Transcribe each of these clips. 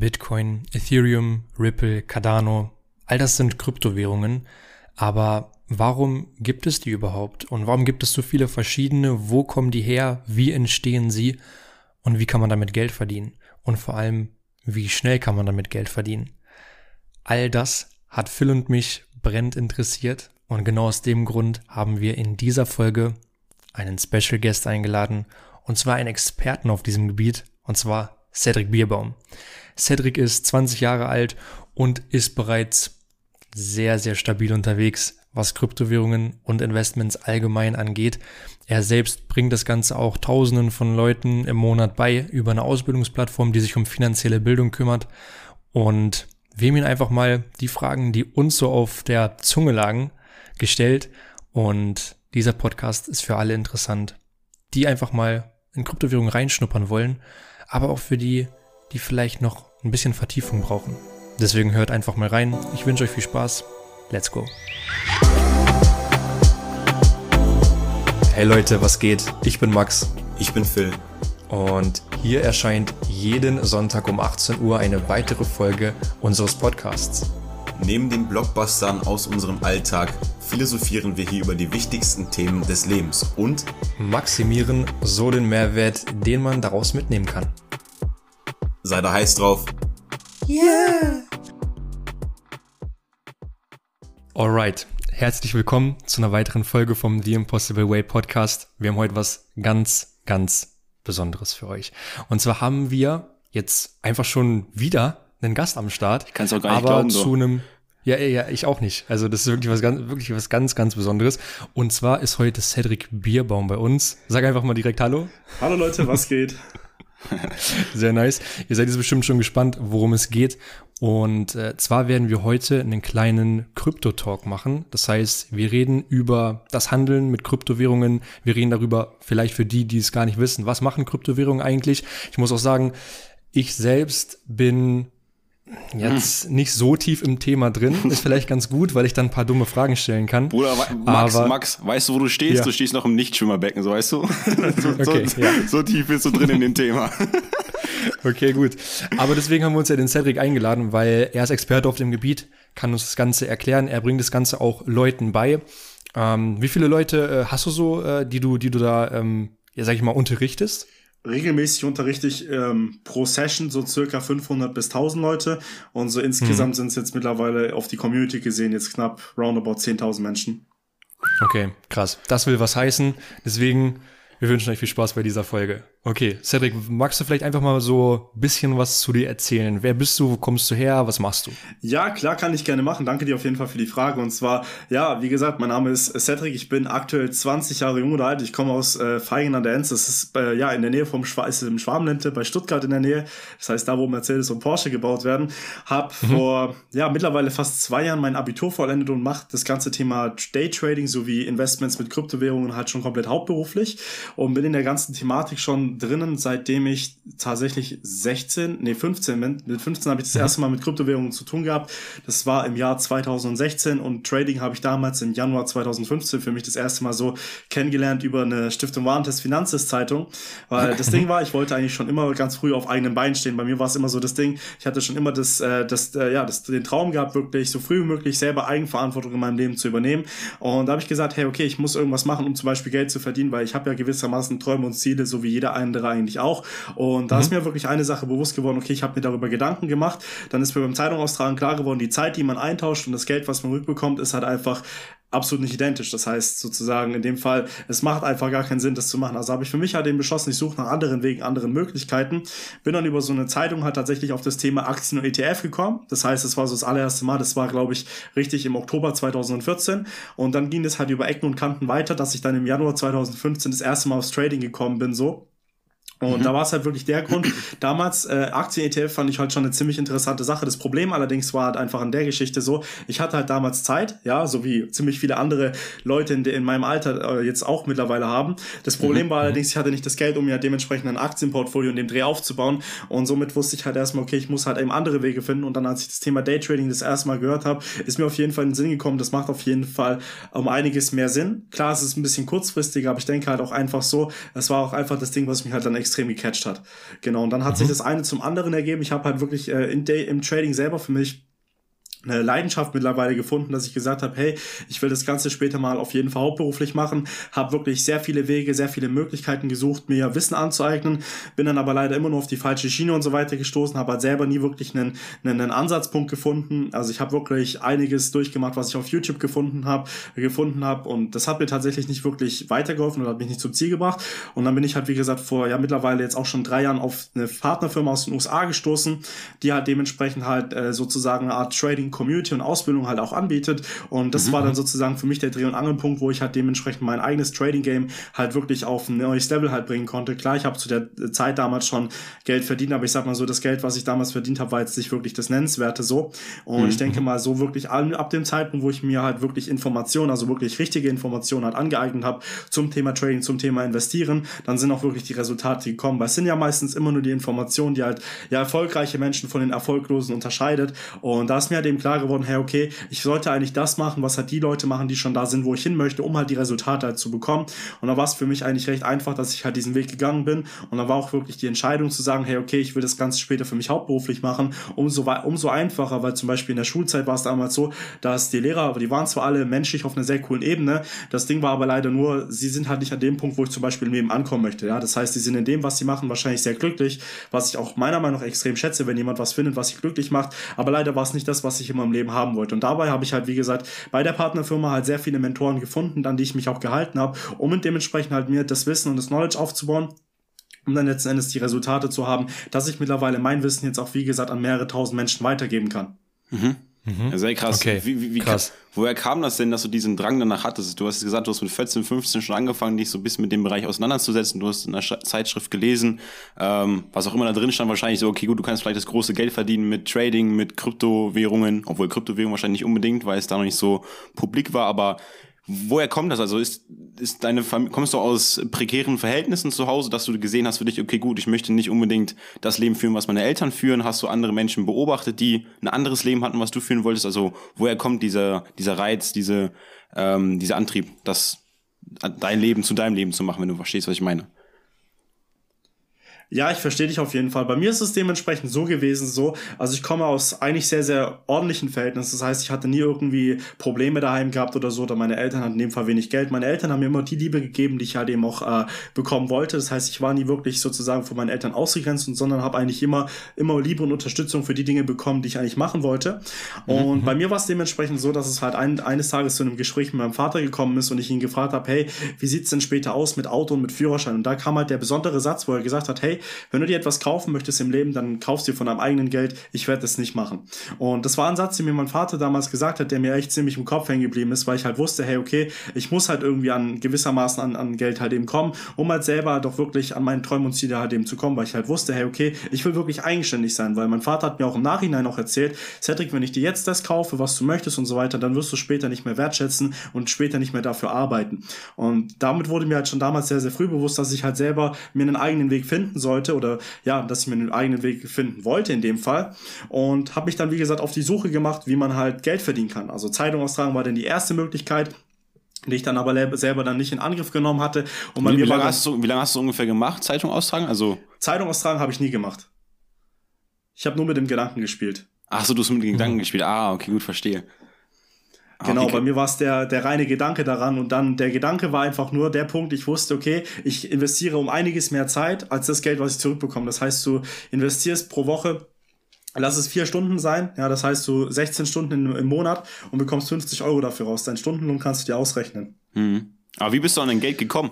Bitcoin, Ethereum, Ripple, Cardano, all das sind Kryptowährungen. Aber warum gibt es die überhaupt? Und warum gibt es so viele verschiedene? Wo kommen die her? Wie entstehen sie? Und wie kann man damit Geld verdienen? Und vor allem, wie schnell kann man damit Geld verdienen? All das hat Phil und mich brennend interessiert. Und genau aus dem Grund haben wir in dieser Folge einen Special Guest eingeladen. Und zwar einen Experten auf diesem Gebiet. Und zwar Cedric Bierbaum. Cedric ist 20 Jahre alt und ist bereits sehr, sehr stabil unterwegs, was Kryptowährungen und Investments allgemein angeht. Er selbst bringt das Ganze auch Tausenden von Leuten im Monat bei über eine Ausbildungsplattform, die sich um finanzielle Bildung kümmert. Und wir haben ihn einfach mal die Fragen, die uns so auf der Zunge lagen, gestellt. Und dieser Podcast ist für alle interessant, die einfach mal in Kryptowährungen reinschnuppern wollen, aber auch für die, die vielleicht noch ein bisschen Vertiefung brauchen. Deswegen hört einfach mal rein. Ich wünsche euch viel Spaß. Let's go. Hey Leute, was geht? Ich bin Max. Ich bin Phil. Und hier erscheint jeden Sonntag um 18 Uhr eine weitere Folge unseres Podcasts. Neben den Blockbustern aus unserem Alltag philosophieren wir hier über die wichtigsten Themen des Lebens und maximieren so den Mehrwert, den man daraus mitnehmen kann. Sei da heiß drauf. Yeah! Alright, herzlich willkommen zu einer weiteren Folge vom The Impossible Way Podcast. Wir haben heute was ganz, ganz Besonderes für euch. Und zwar haben wir jetzt einfach schon wieder einen Gast am Start. Ich kann es auch gar nicht aber glauben. zu einem ja, ja, ich auch nicht. Also das ist wirklich was ganz, wirklich was ganz, ganz Besonderes. Und zwar ist heute Cedric Bierbaum bei uns. Sag einfach mal direkt Hallo. Hallo Leute, was geht? Sehr nice. Ihr seid jetzt bestimmt schon gespannt, worum es geht. Und äh, zwar werden wir heute einen kleinen Krypto-Talk machen. Das heißt, wir reden über das Handeln mit Kryptowährungen. Wir reden darüber, vielleicht für die, die es gar nicht wissen, was machen Kryptowährungen eigentlich. Ich muss auch sagen, ich selbst bin jetzt hm. nicht so tief im Thema drin. Ist vielleicht ganz gut, weil ich dann ein paar dumme Fragen stellen kann. Bruder, Max, Aber, Max, weißt du, wo du stehst? Ja. Du stehst noch im Nichtschwimmerbecken, so weißt du? so, okay, so, ja. so tief bist du drin in dem Thema. okay, gut. Aber deswegen haben wir uns ja den Cedric eingeladen, weil er ist Experte auf dem Gebiet, kann uns das Ganze erklären. Er bringt das Ganze auch Leuten bei. Ähm, wie viele Leute äh, hast du so, äh, die du, die du da, ähm, ja, sag ich mal, unterrichtest? Regelmäßig unterrichte ich ähm, pro Session so circa 500 bis 1000 Leute und so insgesamt mhm. sind es jetzt mittlerweile auf die Community gesehen jetzt knapp roundabout 10.000 Menschen. Okay, krass. Das will was heißen. Deswegen, wir wünschen euch viel Spaß bei dieser Folge. Okay, Cedric, magst du vielleicht einfach mal so ein bisschen was zu dir erzählen? Wer bist du? Wo kommst du her? Was machst du? Ja, klar, kann ich gerne machen. Danke dir auf jeden Fall für die Frage. Und zwar, ja, wie gesagt, mein Name ist Cedric. Ich bin aktuell 20 Jahre jung oder alt. Ich komme aus äh, Feigen an der Enz. Das ist äh, ja in der Nähe vom Schwa ist im Schwarmlente bei Stuttgart in der Nähe. Das heißt, da, wo Mercedes und Porsche gebaut werden. Hab mhm. vor, ja, mittlerweile fast zwei Jahren mein Abitur vollendet und mache das ganze Thema Daytrading sowie Investments mit Kryptowährungen halt schon komplett hauptberuflich und bin in der ganzen Thematik schon drinnen, seitdem ich tatsächlich 16, nee 15 bin. Mit 15 habe ich das mhm. erste Mal mit Kryptowährungen zu tun gehabt. Das war im Jahr 2016 und Trading habe ich damals im Januar 2015 für mich das erste Mal so kennengelernt über eine Stiftung Warentest Finanzeszeitung. Weil das Ding war, ich wollte eigentlich schon immer ganz früh auf eigenen Beinen stehen. Bei mir war es immer so das Ding, ich hatte schon immer das, äh, das, äh, ja, das, den Traum gehabt, wirklich so früh wie möglich selber Eigenverantwortung in meinem Leben zu übernehmen. Und da habe ich gesagt, hey, okay, ich muss irgendwas machen, um zum Beispiel Geld zu verdienen, weil ich habe ja gewissermaßen Träume und Ziele, so wie jeder andere eigentlich auch. Und da mhm. ist mir wirklich eine Sache bewusst geworden, okay, ich habe mir darüber Gedanken gemacht. Dann ist mir beim Zeitung austragen klar geworden, die Zeit, die man eintauscht und das Geld, was man rückbekommt, ist halt einfach absolut nicht identisch. Das heißt sozusagen in dem Fall, es macht einfach gar keinen Sinn, das zu machen. Also habe ich für mich halt eben beschlossen, ich suche nach anderen Wegen, anderen Möglichkeiten. Bin dann über so eine Zeitung halt tatsächlich auf das Thema Aktien und ETF gekommen. Das heißt, es war so das allererste Mal, das war glaube ich richtig im Oktober 2014 und dann ging es halt über Ecken und Kanten weiter, dass ich dann im Januar 2015 das erste Mal aufs Trading gekommen bin so und mhm. da war es halt wirklich der Grund. Damals, äh, Aktien-ETF fand ich halt schon eine ziemlich interessante Sache. Das Problem allerdings war halt einfach an der Geschichte so, ich hatte halt damals Zeit, ja, so wie ziemlich viele andere Leute in, in meinem Alter äh, jetzt auch mittlerweile haben. Das Problem mhm. war allerdings, ich hatte nicht das Geld, um mir dementsprechend ein Aktienportfolio in dem Dreh aufzubauen. Und somit wusste ich halt erstmal, okay, ich muss halt eben andere Wege finden. Und dann, als ich das Thema Daytrading das erste Mal gehört habe, ist mir auf jeden Fall in den Sinn gekommen, das macht auf jeden Fall um einiges mehr Sinn. Klar, es ist ein bisschen kurzfristiger, aber ich denke halt auch einfach so, es war auch einfach das Ding, was mich halt dann extrem extrem gecatcht hat. Genau, und dann hat mhm. sich das eine zum anderen ergeben. Ich habe halt wirklich äh, in im Trading selber für mich eine Leidenschaft mittlerweile gefunden, dass ich gesagt habe, hey, ich will das Ganze später mal auf jeden Fall hauptberuflich machen, habe wirklich sehr viele Wege, sehr viele Möglichkeiten gesucht, mir Wissen anzueignen, bin dann aber leider immer nur auf die falsche Schiene und so weiter gestoßen, habe halt selber nie wirklich einen, einen, einen Ansatzpunkt gefunden. Also ich habe wirklich einiges durchgemacht, was ich auf YouTube gefunden habe, gefunden habe und das hat mir tatsächlich nicht wirklich weitergeholfen oder hat mich nicht zum Ziel gebracht. Und dann bin ich halt, wie gesagt, vor ja mittlerweile jetzt auch schon drei Jahren auf eine Partnerfirma aus den USA gestoßen, die halt dementsprechend halt äh, sozusagen eine Art Trading Community und Ausbildung halt auch anbietet. Und das mhm. war dann sozusagen für mich der Dreh- und Angelpunkt, wo ich halt dementsprechend mein eigenes Trading-Game halt wirklich auf ein neues Level halt bringen konnte. Klar, ich habe zu der Zeit damals schon Geld verdient, aber ich sag mal so, das Geld, was ich damals verdient habe, war jetzt nicht wirklich das Nennenswerte so. Und mhm. ich denke mal, so wirklich ab dem Zeitpunkt, wo ich mir halt wirklich Informationen, also wirklich richtige Informationen halt angeeignet habe zum Thema Trading, zum Thema Investieren, dann sind auch wirklich die Resultate gekommen. Weil es sind ja meistens immer nur die Informationen, die halt ja erfolgreiche Menschen von den erfolglosen unterscheidet. Und da ist mir halt eben klar geworden, hey, okay, ich sollte eigentlich das machen, was halt die Leute machen, die schon da sind, wo ich hin möchte, um halt die Resultate halt zu bekommen. Und da war es für mich eigentlich recht einfach, dass ich halt diesen Weg gegangen bin. Und da war auch wirklich die Entscheidung zu sagen, hey, okay, ich will das Ganze später für mich hauptberuflich machen. Umso, umso einfacher, weil zum Beispiel in der Schulzeit war es damals so, dass die Lehrer, die waren zwar alle menschlich auf einer sehr coolen Ebene, das Ding war aber leider nur, sie sind halt nicht an dem Punkt, wo ich zum Beispiel im Leben ankommen möchte. Ja, das heißt, sie sind in dem, was sie machen, wahrscheinlich sehr glücklich, was ich auch meiner Meinung nach extrem schätze, wenn jemand was findet, was sich glücklich macht. Aber leider war es nicht das, was ich immer im Leben haben wollte. Und dabei habe ich halt, wie gesagt, bei der Partnerfirma halt sehr viele Mentoren gefunden, an die ich mich auch gehalten habe, um dementsprechend halt mir das Wissen und das Knowledge aufzubauen um dann letzten Endes die Resultate zu haben, dass ich mittlerweile mein Wissen jetzt auch, wie gesagt, an mehrere tausend Menschen weitergeben kann. Mhm. Mhm. Sehr krass. Okay. Wie, wie, wie krass. woher kam das denn, dass du diesen Drang danach hattest? Du hast gesagt, du hast mit 14, 15 schon angefangen, dich so ein bisschen mit dem Bereich auseinanderzusetzen. Du hast in einer Zeitschrift gelesen, ähm, was auch immer da drin stand, wahrscheinlich so, okay, gut, du kannst vielleicht das große Geld verdienen mit Trading, mit Kryptowährungen, obwohl Kryptowährungen wahrscheinlich nicht unbedingt, weil es da noch nicht so publik war, aber Woher kommt das? Also ist, ist deine Familie, kommst du aus prekären Verhältnissen zu Hause, dass du gesehen hast für dich, okay, gut, ich möchte nicht unbedingt das Leben führen, was meine Eltern führen? Hast du andere Menschen beobachtet, die ein anderes Leben hatten, was du führen wolltest? Also woher kommt dieser, dieser Reiz, diese, ähm, dieser Antrieb, das dein Leben zu deinem Leben zu machen, wenn du verstehst, was ich meine? Ja, ich verstehe dich auf jeden Fall. Bei mir ist es dementsprechend so gewesen, so, also ich komme aus eigentlich sehr, sehr ordentlichen Verhältnissen. Das heißt, ich hatte nie irgendwie Probleme daheim gehabt oder so, oder meine Eltern hatten in dem Fall wenig Geld. Meine Eltern haben mir immer die Liebe gegeben, die ich halt eben auch äh, bekommen wollte. Das heißt, ich war nie wirklich sozusagen von meinen Eltern ausgegrenzt, sondern habe eigentlich immer, immer Liebe und Unterstützung für die Dinge bekommen, die ich eigentlich machen wollte. Und mhm. bei mir war es dementsprechend so, dass es halt ein, eines Tages zu einem Gespräch mit meinem Vater gekommen ist und ich ihn gefragt habe, hey, wie sieht's denn später aus mit Auto und mit Führerschein? Und da kam halt der besondere Satz, wo er gesagt hat, hey, wenn du dir etwas kaufen möchtest im Leben, dann kaufst du von deinem eigenen Geld. Ich werde das nicht machen. Und das war ein Satz, den mir mein Vater damals gesagt hat, der mir echt ziemlich im Kopf hängen geblieben ist, weil ich halt wusste, hey, okay, ich muss halt irgendwie an gewissermaßen an, an Geld halt eben kommen, um halt selber doch wirklich an meinen Träumen und Ziele halt eben zu kommen, weil ich halt wusste, hey, okay, ich will wirklich eigenständig sein, weil mein Vater hat mir auch im Nachhinein auch erzählt, Cedric, wenn ich dir jetzt das kaufe, was du möchtest und so weiter, dann wirst du später nicht mehr wertschätzen und später nicht mehr dafür arbeiten. Und damit wurde mir halt schon damals sehr, sehr früh bewusst, dass ich halt selber mir einen eigenen Weg finden sollte oder ja, dass ich mir einen eigenen Weg finden wollte in dem Fall und habe mich dann, wie gesagt, auf die Suche gemacht, wie man halt Geld verdienen kann. Also Zeitung austragen war dann die erste Möglichkeit, die ich dann aber selber dann nicht in Angriff genommen hatte. Und bei wie, mir wie, lange hast du, wie lange hast du ungefähr gemacht, Zeitung austragen? Also Zeitung austragen habe ich nie gemacht. Ich habe nur mit dem Gedanken gespielt. Ach so, du hast mit dem Gedanken mhm. gespielt. Ah, okay, gut, verstehe. Ah, genau, okay. bei mir war es der, der reine Gedanke daran und dann der Gedanke war einfach nur der Punkt, ich wusste, okay, ich investiere um einiges mehr Zeit als das Geld, was ich zurückbekomme. Das heißt, du investierst pro Woche, lass es vier Stunden sein, ja, das heißt, du 16 Stunden im, im Monat und bekommst 50 Euro dafür raus. Dein Stundenlohn kannst du dir ausrechnen. Mhm. Aber wie bist du an dein Geld gekommen?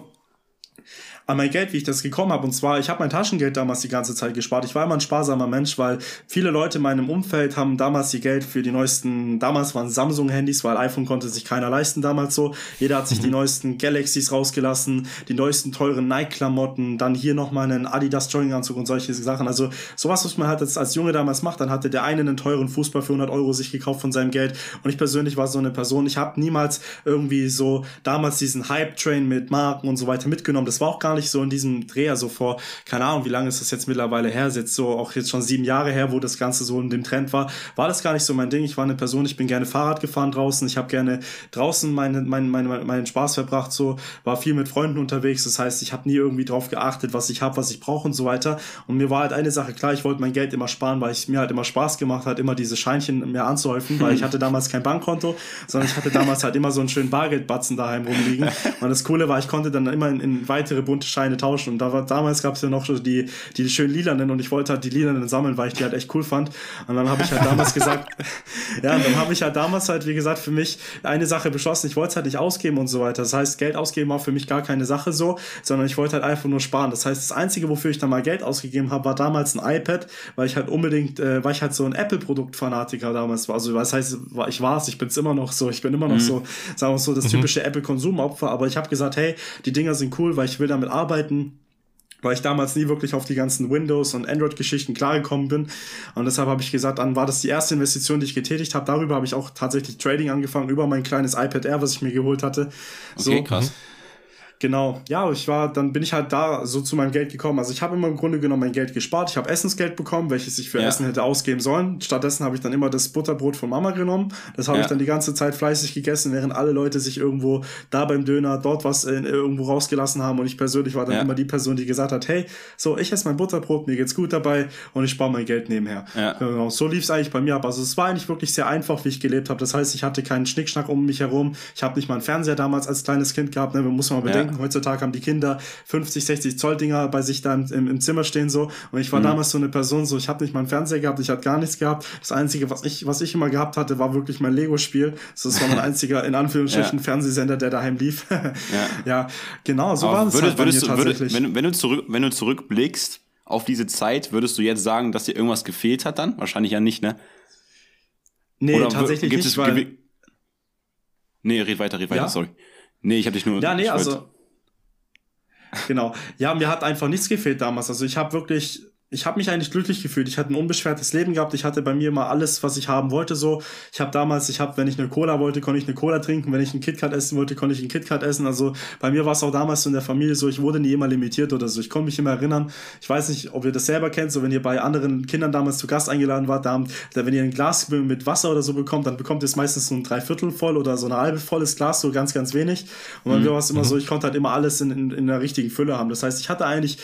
An mein Geld, wie ich das gekommen habe. Und zwar, ich habe mein Taschengeld damals die ganze Zeit gespart. Ich war immer ein sparsamer Mensch, weil viele Leute in meinem Umfeld haben damals ihr Geld für die neuesten, damals waren Samsung-Handys, weil iPhone konnte sich keiner leisten damals so. Jeder hat sich mhm. die neuesten Galaxies rausgelassen, die neuesten teuren Nike-Klamotten, dann hier nochmal einen Adidas Jogginganzug und solche Sachen. Also sowas, was man halt als, als Junge damals macht, dann hatte der eine einen teuren Fußball für 100 Euro sich gekauft von seinem Geld. Und ich persönlich war so eine Person, ich habe niemals irgendwie so damals diesen Hype-Train mit Marken und so weiter mitgenommen. Das war auch gar nicht nicht so in diesem Dreh, also vor, keine Ahnung, wie lange ist das jetzt mittlerweile her, jetzt so auch jetzt schon sieben Jahre her, wo das Ganze so in dem Trend war, war das gar nicht so mein Ding. Ich war eine Person, ich bin gerne Fahrrad gefahren draußen, ich habe gerne draußen meinen, meinen, meinen, meinen Spaß verbracht, so, war viel mit Freunden unterwegs, das heißt, ich habe nie irgendwie drauf geachtet, was ich habe, was ich brauche und so weiter. Und mir war halt eine Sache klar, ich wollte mein Geld immer sparen, weil es mir halt immer Spaß gemacht hat, immer diese Scheinchen mehr anzuhäufen, weil ich hatte damals kein Bankkonto, sondern ich hatte damals halt immer so einen schönen Bargeldbatzen daheim rumliegen. Und das Coole war, ich konnte dann immer in, in weitere bunte Scheine tauschen. Und da war, damals gab es ja noch so die, die schönen lilanen und ich wollte halt die lilanen sammeln, weil ich die halt echt cool fand. Und dann habe ich halt damals gesagt, ja, und dann habe ich halt damals halt, wie gesagt, für mich eine Sache beschlossen, ich wollte es halt nicht ausgeben und so weiter. Das heißt, Geld ausgeben war für mich gar keine Sache so, sondern ich wollte halt einfach nur sparen. Das heißt, das Einzige, wofür ich dann mal Geld ausgegeben habe, war damals ein iPad, weil ich halt unbedingt, äh, weil ich halt so ein Apple-Produkt-Fanatiker damals war. Also was heißt, ich war es, ich bin es immer noch so, ich bin immer noch mhm. so, sagen wir so, das mhm. typische Apple-Konsumopfer, aber ich habe gesagt, hey, die Dinger sind cool, weil ich will damit arbeiten weil ich damals nie wirklich auf die ganzen Windows- und Android-Geschichten klargekommen bin. Und deshalb habe ich gesagt, dann war das die erste Investition, die ich getätigt habe. Darüber habe ich auch tatsächlich Trading angefangen, über mein kleines iPad Air, was ich mir geholt hatte. Okay, so, krass. Genau, ja, ich war, dann bin ich halt da so zu meinem Geld gekommen. Also ich habe immer im Grunde genommen mein Geld gespart. Ich habe Essensgeld bekommen, welches ich für ja. Essen hätte ausgeben sollen. Stattdessen habe ich dann immer das Butterbrot von Mama genommen. Das habe ja. ich dann die ganze Zeit fleißig gegessen, während alle Leute sich irgendwo da beim Döner dort was in, irgendwo rausgelassen haben. Und ich persönlich war dann ja. immer die Person, die gesagt hat, hey, so, ich esse mein Butterbrot, mir geht's gut dabei und ich spare mein Geld nebenher. Ja. Genau, so lief es eigentlich bei mir ab. Also es war eigentlich wirklich sehr einfach, wie ich gelebt habe. Das heißt, ich hatte keinen Schnickschnack um mich herum. Ich habe nicht mal einen Fernseher damals als kleines Kind gehabt. Ne? Muss man mal bedenken, heutzutage haben die Kinder 50, 60 Zoll Dinger bei sich da im, im Zimmer stehen so. Und ich war mhm. damals so eine Person, so ich habe nicht mal einen Fernseher gehabt, ich hatte gar nichts gehabt. Das Einzige, was ich, was ich immer gehabt hatte, war wirklich mein Lego-Spiel. Das war mein einziger, in Anführungsstrichen, ja. Fernsehsender, der daheim lief. ja. ja. genau, so war es halt würdest, du, tatsächlich. wenn, wenn, du zurück, wenn du zurückblickst auf diese Zeit, würdest du jetzt sagen, dass dir irgendwas gefehlt hat dann? Wahrscheinlich ja nicht, ne? Nee, Oder tatsächlich nicht, es, weil... Nee, red weiter, red weiter, ja? sorry. Nee, ich habe dich nur... Ja, nee, also genau. Ja, mir hat einfach nichts gefehlt damals. Also ich habe wirklich ich habe mich eigentlich glücklich gefühlt. Ich hatte ein unbeschwertes Leben gehabt. Ich hatte bei mir immer alles, was ich haben wollte. So, ich habe damals, ich habe, wenn ich eine Cola wollte, konnte ich eine Cola trinken. Wenn ich einen KitKat essen wollte, konnte ich einen KitKat essen. Also bei mir war es auch damals so in der Familie so. Ich wurde nie immer limitiert oder so. Ich konnte mich immer erinnern. Ich weiß nicht, ob ihr das selber kennt. So, wenn ihr bei anderen Kindern damals zu Gast eingeladen wart, da, wenn ihr ein Glas mit Wasser oder so bekommt, dann bekommt ihr es meistens so ein Dreiviertel voll oder so ein halbe volles Glas, so ganz, ganz wenig. Und bei mhm. mir war es immer so, mhm. ich konnte halt immer alles in, in, in der richtigen Fülle haben. Das heißt, ich hatte eigentlich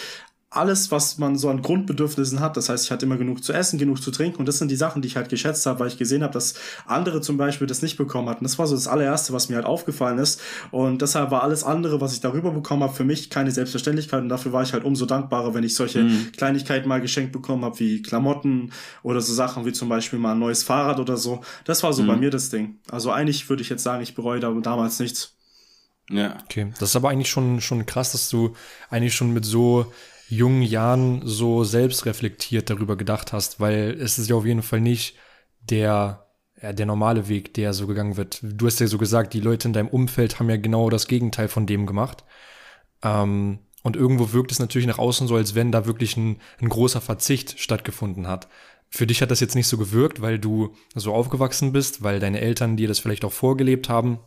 alles, was man so an Grundbedürfnissen hat. Das heißt, ich hatte immer genug zu essen, genug zu trinken. Und das sind die Sachen, die ich halt geschätzt habe, weil ich gesehen habe, dass andere zum Beispiel das nicht bekommen hatten. Das war so das allererste, was mir halt aufgefallen ist. Und deshalb war alles andere, was ich darüber bekommen habe, für mich keine Selbstverständlichkeit. Und dafür war ich halt umso dankbarer, wenn ich solche mhm. Kleinigkeiten mal geschenkt bekommen habe, wie Klamotten oder so Sachen wie zum Beispiel mal ein neues Fahrrad oder so. Das war so mhm. bei mir das Ding. Also eigentlich würde ich jetzt sagen, ich bereue da damals nichts. Ja. Okay, das ist aber eigentlich schon, schon krass, dass du eigentlich schon mit so jungen Jahren so selbstreflektiert darüber gedacht hast, weil es ist ja auf jeden Fall nicht der, der normale Weg, der so gegangen wird. Du hast ja so gesagt, die Leute in deinem Umfeld haben ja genau das Gegenteil von dem gemacht. Ähm, und irgendwo wirkt es natürlich nach außen so, als wenn da wirklich ein, ein großer Verzicht stattgefunden hat. Für dich hat das jetzt nicht so gewirkt, weil du so aufgewachsen bist, weil deine Eltern dir das vielleicht auch vorgelebt haben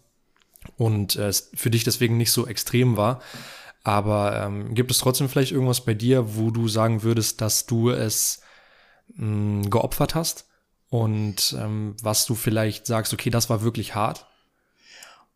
und es für dich deswegen nicht so extrem war. Aber ähm, gibt es trotzdem vielleicht irgendwas bei dir, wo du sagen würdest, dass du es mh, mm, geopfert hast? Und ähm, was du vielleicht sagst, okay, das war wirklich hart?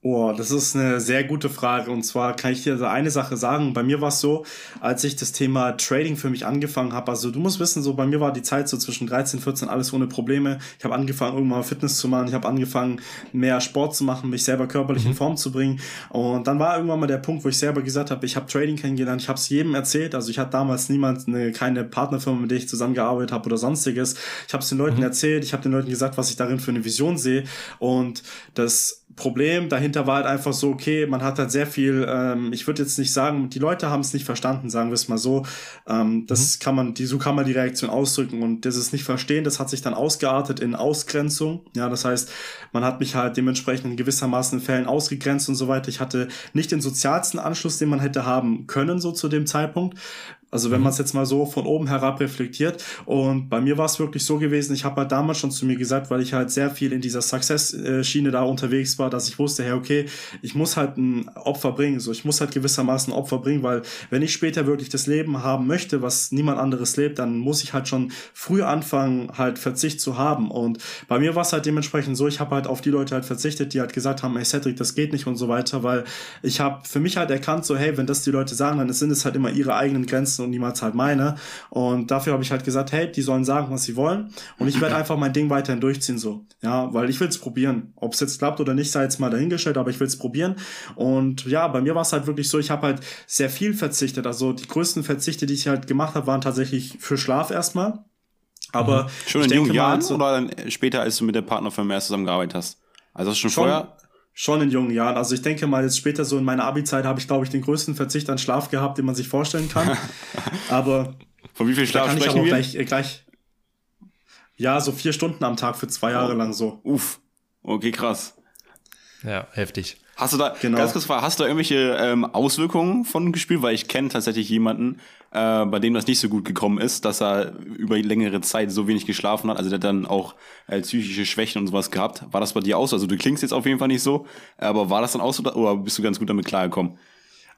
Oh, das ist eine sehr gute Frage. Und zwar kann ich dir eine Sache sagen. Bei mir war es so, als ich das Thema Trading für mich angefangen habe. Also du musst wissen, so bei mir war die Zeit so zwischen 13, 14 alles ohne Probleme. Ich habe angefangen, irgendwann Fitness zu machen. Ich habe angefangen, mehr Sport zu machen, mich selber körperlich mhm. in Form zu bringen. Und dann war irgendwann mal der Punkt, wo ich selber gesagt habe, ich habe Trading kennengelernt. Ich habe es jedem erzählt. Also ich hatte damals niemand, eine, keine Partnerfirma, mit der ich zusammengearbeitet habe oder sonstiges. Ich habe es den Leuten mhm. erzählt. Ich habe den Leuten gesagt, was ich darin für eine Vision sehe. Und das Problem dahinter war halt einfach so, okay, man hat halt sehr viel, ähm, ich würde jetzt nicht sagen, die Leute haben es nicht verstanden, sagen wir es mal so. Ähm, das mhm. kann man, die, so kann man die Reaktion ausdrücken und dieses Nicht-Verstehen, das hat sich dann ausgeartet in Ausgrenzung. Ja, das heißt, man hat mich halt dementsprechend in gewissermaßen in Fällen ausgegrenzt und so weiter. Ich hatte nicht den sozialsten Anschluss, den man hätte haben können, so zu dem Zeitpunkt Also wenn mhm. man es jetzt mal so von oben herab reflektiert. Und bei mir war es wirklich so gewesen, ich habe halt damals schon zu mir gesagt, weil ich halt sehr viel in dieser Success-Schiene da unterwegs war, dass ich wusste, hey, okay, ich muss halt ein Opfer bringen. So, ich muss halt gewissermaßen ein Opfer bringen, weil wenn ich später wirklich das Leben haben möchte, was niemand anderes lebt, dann muss ich halt schon früh anfangen, halt Verzicht zu haben. Und bei mir war es halt dementsprechend so, ich habe halt auf die Leute halt verzichtet, die halt gesagt haben, hey Cedric, das geht nicht und so weiter, weil ich habe für mich halt erkannt, so, hey, wenn das die Leute sagen, dann sind es halt immer ihre eigenen Grenzen und niemals halt meine. Und dafür habe ich halt gesagt, hey, die sollen sagen, was sie wollen. Und ich werde einfach mein Ding weiterhin durchziehen so. Ja, weil ich will es probieren. Ob es jetzt klappt oder nicht, sei jetzt mal dahingestellt, aber ich will es probieren. Und ja, bei mir war es halt wirklich so, ich habe halt sehr viel verzichtet. Also die größten Verzichte, die ich halt gemacht habe, waren tatsächlich für Schlaf erstmal. Aber mhm. schon in jungen Jahren so, oder dann später, als du mit der Partnerfirma erst zusammengearbeitet hast? Also schon, schon vorher? Schon in jungen Jahren. Also ich denke mal, jetzt später so in meiner Abi-Zeit habe ich, glaube ich, den größten Verzicht an Schlaf gehabt, den man sich vorstellen kann. Aber von wie viel Schlaf kann sprechen ich aber wir? Gleich, äh, gleich, ja, so vier Stunden am Tag für zwei Jahre oh. lang so. Uff. Okay, krass. Ja, heftig. Hast du da, genau. ganz kurz hast du da irgendwelche ähm, Auswirkungen von gespielt? Weil ich kenne tatsächlich jemanden, äh, bei dem das nicht so gut gekommen ist, dass er über längere Zeit so wenig geschlafen hat. Also der hat dann auch äh, psychische Schwächen und sowas gehabt. War das bei dir auch so? Also du klingst jetzt auf jeden Fall nicht so, aber war das dann auch so oder bist du ganz gut damit klargekommen?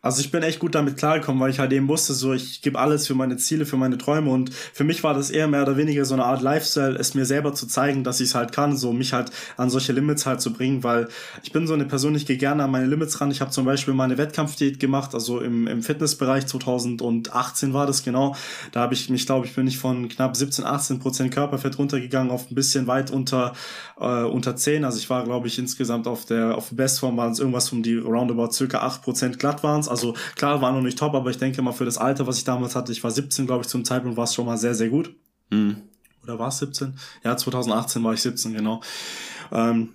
Also ich bin echt gut damit klargekommen, weil ich halt eben wusste, so ich gebe alles für meine Ziele, für meine Träume und für mich war das eher mehr oder weniger so eine Art Lifestyle, es mir selber zu zeigen, dass ich es halt kann, so mich halt an solche Limits halt zu bringen, weil ich bin so eine Person, ich gehe gerne an meine Limits ran. Ich habe zum Beispiel meine Wettkampfdiät gemacht, also im, im Fitnessbereich 2018 war das genau. Da habe ich mich, glaube ich, bin ich von knapp 17, 18 Prozent Körperfett runtergegangen auf ein bisschen weit unter äh, unter 10. Also ich war, glaube ich, insgesamt auf der auf Bestform waren es irgendwas um die roundabout circa 8 Prozent glatt waren es also klar, war noch nicht top, aber ich denke mal für das Alter, was ich damals hatte, ich war 17, glaube ich, zum Zeitpunkt war es schon mal sehr, sehr gut. Mhm. Oder war es 17? Ja, 2018 war ich 17, genau. Ähm,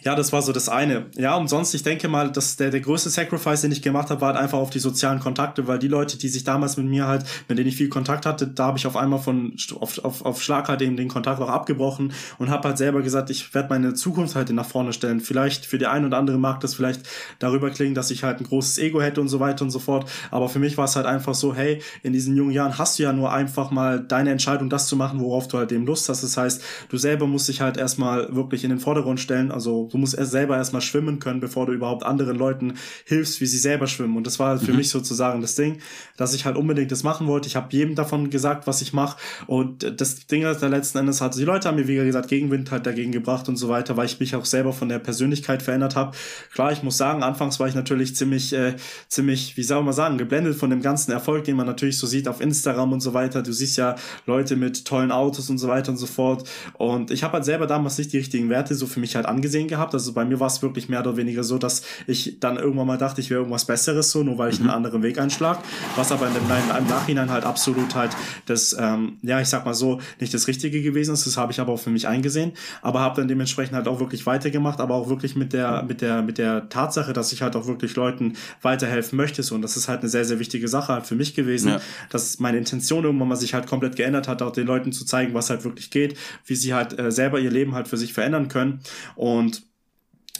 ja, das war so das eine. Ja, und sonst, ich denke mal, dass der, der größte Sacrifice, den ich gemacht habe, war halt einfach auf die sozialen Kontakte, weil die Leute, die sich damals mit mir halt, mit denen ich viel Kontakt hatte, da habe ich auf einmal von auf, auf, auf Schlag halt eben den Kontakt auch abgebrochen und habe halt selber gesagt, ich werde meine Zukunft halt nach vorne stellen. Vielleicht für die ein oder andere mag das vielleicht darüber klingen, dass ich halt ein großes Ego hätte und so weiter und so fort. Aber für mich war es halt einfach so, hey, in diesen jungen Jahren hast du ja nur einfach mal deine Entscheidung, das zu machen, worauf du halt eben Lust hast. Das heißt, du selber musst dich halt erstmal wirklich in den Vordergrund stellen. Also du musst erst selber erstmal schwimmen können, bevor du überhaupt anderen Leuten hilfst, wie sie selber schwimmen. Und das war halt für mhm. mich sozusagen das Ding, dass ich halt unbedingt das machen wollte. Ich habe jedem davon gesagt, was ich mache. Und das Ding ist, der letzten Endes hat die Leute haben mir, wie gesagt, Gegenwind halt dagegen gebracht und so weiter, weil ich mich auch selber von der Persönlichkeit verändert habe. Klar, ich muss sagen, anfangs war ich natürlich ziemlich, äh, ziemlich, wie soll man sagen, geblendet von dem ganzen Erfolg, den man natürlich so sieht auf Instagram und so weiter. Du siehst ja Leute mit tollen Autos und so weiter und so fort. Und ich habe halt selber damals nicht die richtigen Werte so für mich halt angesehen gehabt. Also bei mir war es wirklich mehr oder weniger so, dass ich dann irgendwann mal dachte, ich wäre irgendwas Besseres so, nur weil ich mhm. einen anderen Weg einschlag. Was aber in dem, im Nachhinein halt absolut halt das, ähm, ja, ich sag mal so, nicht das Richtige gewesen ist. Das habe ich aber auch für mich eingesehen. Aber habe dann dementsprechend halt auch wirklich weitergemacht, aber auch wirklich mit der, mit der, mit der Tatsache, dass ich halt auch wirklich Leuten weiterhelfen möchte. So. Und das ist halt eine sehr, sehr wichtige Sache halt für mich gewesen, ja. dass meine Intention irgendwann mal sich halt komplett geändert hat, auch den Leuten zu zeigen, was halt wirklich geht, wie sie halt äh, selber ihr Leben halt für sich verändern können. Und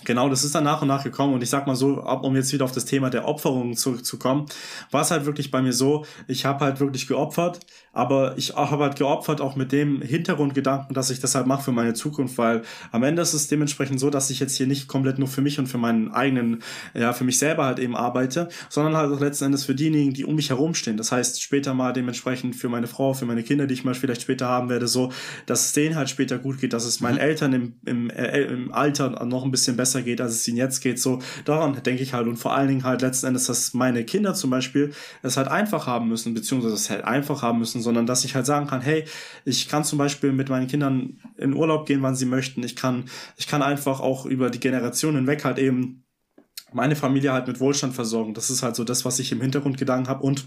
Genau, das ist dann nach und nach gekommen. Und ich sag mal so, um jetzt wieder auf das Thema der Opferung zurückzukommen, war es halt wirklich bei mir so, ich habe halt wirklich geopfert, aber ich habe halt geopfert auch mit dem Hintergrundgedanken, dass ich das halt mache für meine Zukunft, weil am Ende ist es dementsprechend so, dass ich jetzt hier nicht komplett nur für mich und für meinen eigenen, ja, für mich selber halt eben arbeite, sondern halt auch letzten Endes für diejenigen, die um mich herumstehen. Das heißt, später mal dementsprechend für meine Frau, für meine Kinder, die ich mal vielleicht später haben werde, so, dass es denen halt später gut geht, dass es meinen mhm. Eltern im, im, äh, im Alter noch ein bisschen besser geht, als es ihnen jetzt geht. So, daran denke ich halt und vor allen Dingen halt letzten Endes, dass meine Kinder zum Beispiel es halt einfach haben müssen, beziehungsweise es halt einfach haben müssen, sondern dass ich halt sagen kann, hey, ich kann zum Beispiel mit meinen Kindern in Urlaub gehen, wann sie möchten. Ich kann, ich kann einfach auch über die Generationen hinweg halt eben meine Familie halt mit Wohlstand versorgen. Das ist halt so das, was ich im Hintergrund gedankt habe und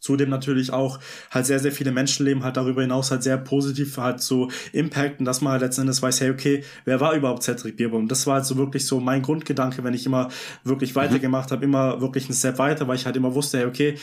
zudem natürlich auch halt sehr, sehr viele Menschenleben halt darüber hinaus halt sehr positiv halt so impacten, dass man halt letzten Endes weiß, hey, okay, wer war überhaupt Cedric Bierbaum? Das war halt so wirklich so mein Grundgedanke, wenn ich immer wirklich mhm. weitergemacht habe, immer wirklich einen Step weiter, weil ich halt immer wusste, hey, okay,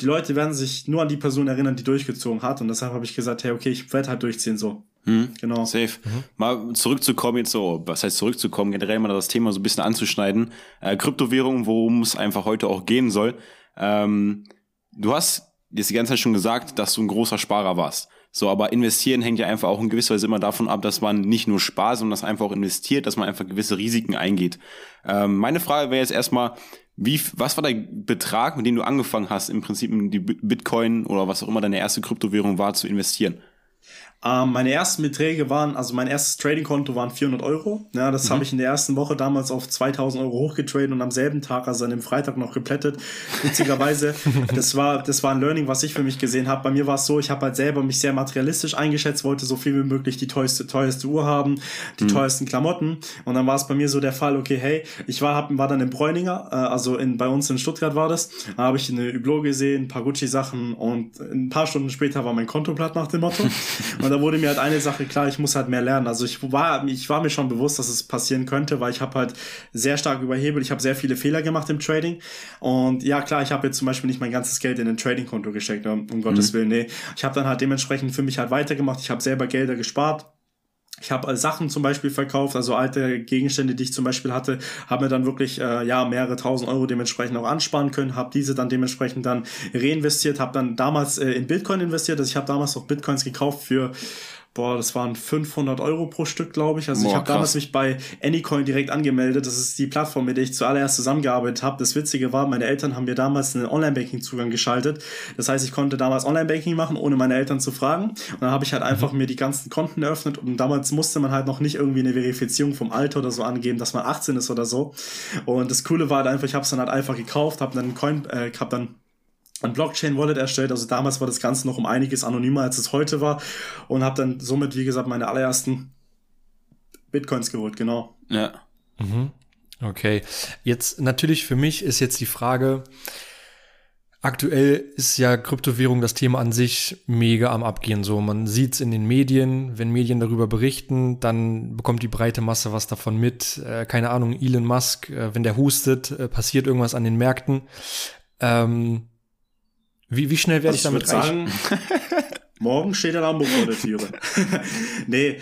die Leute werden sich nur an die Person erinnern, die durchgezogen hat. Und deshalb habe ich gesagt, hey, okay, ich werde halt durchziehen so. Hm, genau. Safe. Mhm. Mal zurückzukommen jetzt so, was heißt zurückzukommen, generell mal das Thema so ein bisschen anzuschneiden. Äh, Kryptowährung, worum es einfach heute auch gehen soll. Ähm, du hast jetzt die ganze Zeit schon gesagt, dass du ein großer Sparer warst. So, aber investieren hängt ja einfach auch in gewisser Weise immer davon ab, dass man nicht nur spart, sondern dass einfach auch investiert, dass man einfach gewisse Risiken eingeht. Ähm, meine Frage wäre jetzt erstmal, wie, was war der Betrag, mit dem du angefangen hast, im Prinzip in die Bitcoin oder was auch immer deine erste Kryptowährung war, zu investieren? Ähm, meine ersten Beträge waren, also mein erstes Trading-Konto waren 400 Euro. Ja, das mhm. habe ich in der ersten Woche damals auf 2000 Euro hochgetradet und am selben Tag, also an dem Freitag noch geplättet. Witzigerweise, das war, das war ein Learning, was ich für mich gesehen habe. Bei mir war es so, ich habe halt selber mich sehr materialistisch eingeschätzt, wollte so viel wie möglich die teuerste, teuerste Uhr haben, die mhm. teuersten Klamotten. Und dann war es bei mir so der Fall, okay, hey, ich war, hab, war dann in Bräuninger, äh, also in, bei uns in Stuttgart war das. Da habe ich eine Hublot gesehen, ein paar Gucci-Sachen und ein paar Stunden später war mein Konto platt nach dem Motto. Und da wurde mir halt eine Sache klar, ich muss halt mehr lernen. Also ich war, ich war mir schon bewusst, dass es passieren könnte, weil ich habe halt sehr stark überhebelt. Ich habe sehr viele Fehler gemacht im Trading. Und ja, klar, ich habe jetzt zum Beispiel nicht mein ganzes Geld in ein Trading-Konto gesteckt, um, um mhm. Gottes Willen. Nee. Ich habe dann halt dementsprechend für mich halt weitergemacht. Ich habe selber Gelder gespart ich habe äh, Sachen zum Beispiel verkauft, also alte Gegenstände, die ich zum Beispiel hatte, habe mir dann wirklich äh, ja mehrere tausend Euro dementsprechend auch ansparen können, habe diese dann dementsprechend dann reinvestiert, habe dann damals äh, in Bitcoin investiert, also ich habe damals auch Bitcoins gekauft für boah, das waren 500 Euro pro Stück, glaube ich. Also boah, ich habe damals mich bei Anycoin direkt angemeldet. Das ist die Plattform, mit der ich zuallererst zusammengearbeitet habe. Das Witzige war, meine Eltern haben mir damals einen Online-Banking-Zugang geschaltet. Das heißt, ich konnte damals Online-Banking machen, ohne meine Eltern zu fragen. Und dann habe ich halt einfach mhm. mir die ganzen Konten eröffnet. Und damals musste man halt noch nicht irgendwie eine Verifizierung vom Alter oder so angeben, dass man 18 ist oder so. Und das Coole war halt einfach, ich habe es dann halt einfach gekauft, habe dann Coin, äh, hab dann ein Blockchain-Wallet erstellt. Also damals war das Ganze noch um einiges anonymer, als es heute war. Und habe dann somit, wie gesagt, meine allerersten Bitcoins geholt, genau. Ja. Mhm. Okay. Jetzt natürlich für mich ist jetzt die Frage, aktuell ist ja Kryptowährung das Thema an sich mega am Abgehen. So, man sieht's in den Medien, wenn Medien darüber berichten, dann bekommt die breite Masse was davon mit. Äh, keine Ahnung, Elon Musk, äh, wenn der hustet, äh, passiert irgendwas an den Märkten. Ähm, wie, wie schnell werde ich damit reich? Sagen, morgen steht der Lambo vor der Türe. nee,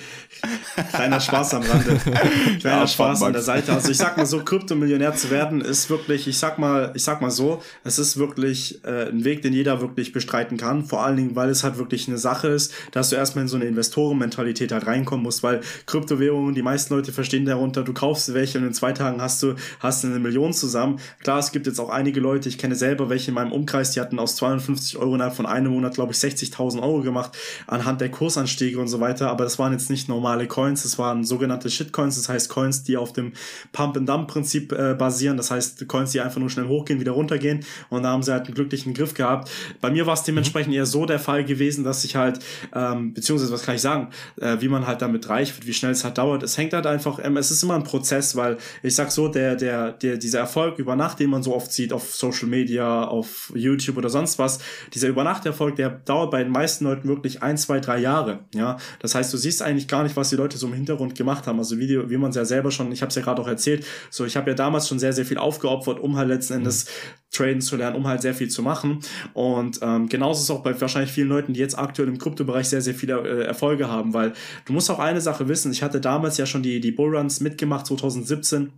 kleiner Spaß am Rande. Kleiner ja, Spaß an der Seite. Also ich sag mal so, Kryptomillionär zu werden ist wirklich, ich sag mal, ich sag mal so, es ist wirklich äh, ein Weg, den jeder wirklich bestreiten kann. Vor allen Dingen, weil es halt wirklich eine Sache ist, dass du erstmal in so eine Investorenmentalität halt reinkommen musst, weil Kryptowährungen, die meisten Leute verstehen darunter, du kaufst welche und in zwei Tagen hast du, hast eine Million zusammen. Klar, es gibt jetzt auch einige Leute, ich kenne selber welche in meinem Umkreis, die hatten aus 250 Euro innerhalb von einem Monat, glaube ich, 60.000 Euro gemacht anhand der Kursanstiege und so weiter. Aber das waren jetzt nicht normale Coins, das waren sogenannte Shitcoins, das heißt Coins, die auf dem Pump-and-Dump-Prinzip äh, basieren. Das heißt Coins, die einfach nur schnell hochgehen, wieder runtergehen. Und da haben sie halt einen glücklichen Griff gehabt. Bei mir war es dementsprechend eher so der Fall gewesen, dass ich halt, ähm, beziehungsweise was kann ich sagen, äh, wie man halt damit reich wird, wie schnell es halt dauert. Es hängt halt einfach, ähm, es ist immer ein Prozess, weil ich sag so, der, der, der, dieser Erfolg über Nacht, den man so oft sieht auf Social Media, auf YouTube oder sonst was, dieser Übernachterfolg, der dauert bei den meisten Leuten wirklich ein, zwei, drei Jahre. Ja, das heißt, du siehst eigentlich gar nicht, was die Leute so im Hintergrund gemacht haben. Also wie, die, wie man es ja selber schon, ich habe es ja gerade auch erzählt, so ich habe ja damals schon sehr, sehr viel aufgeopfert, um halt letzten Endes mhm. traden zu lernen, um halt sehr viel zu machen. Und ähm, genauso ist es auch bei wahrscheinlich vielen Leuten, die jetzt aktuell im Kryptobereich sehr, sehr viele äh, Erfolge haben, weil du musst auch eine Sache wissen, ich hatte damals ja schon die, die Bullruns mitgemacht, 2017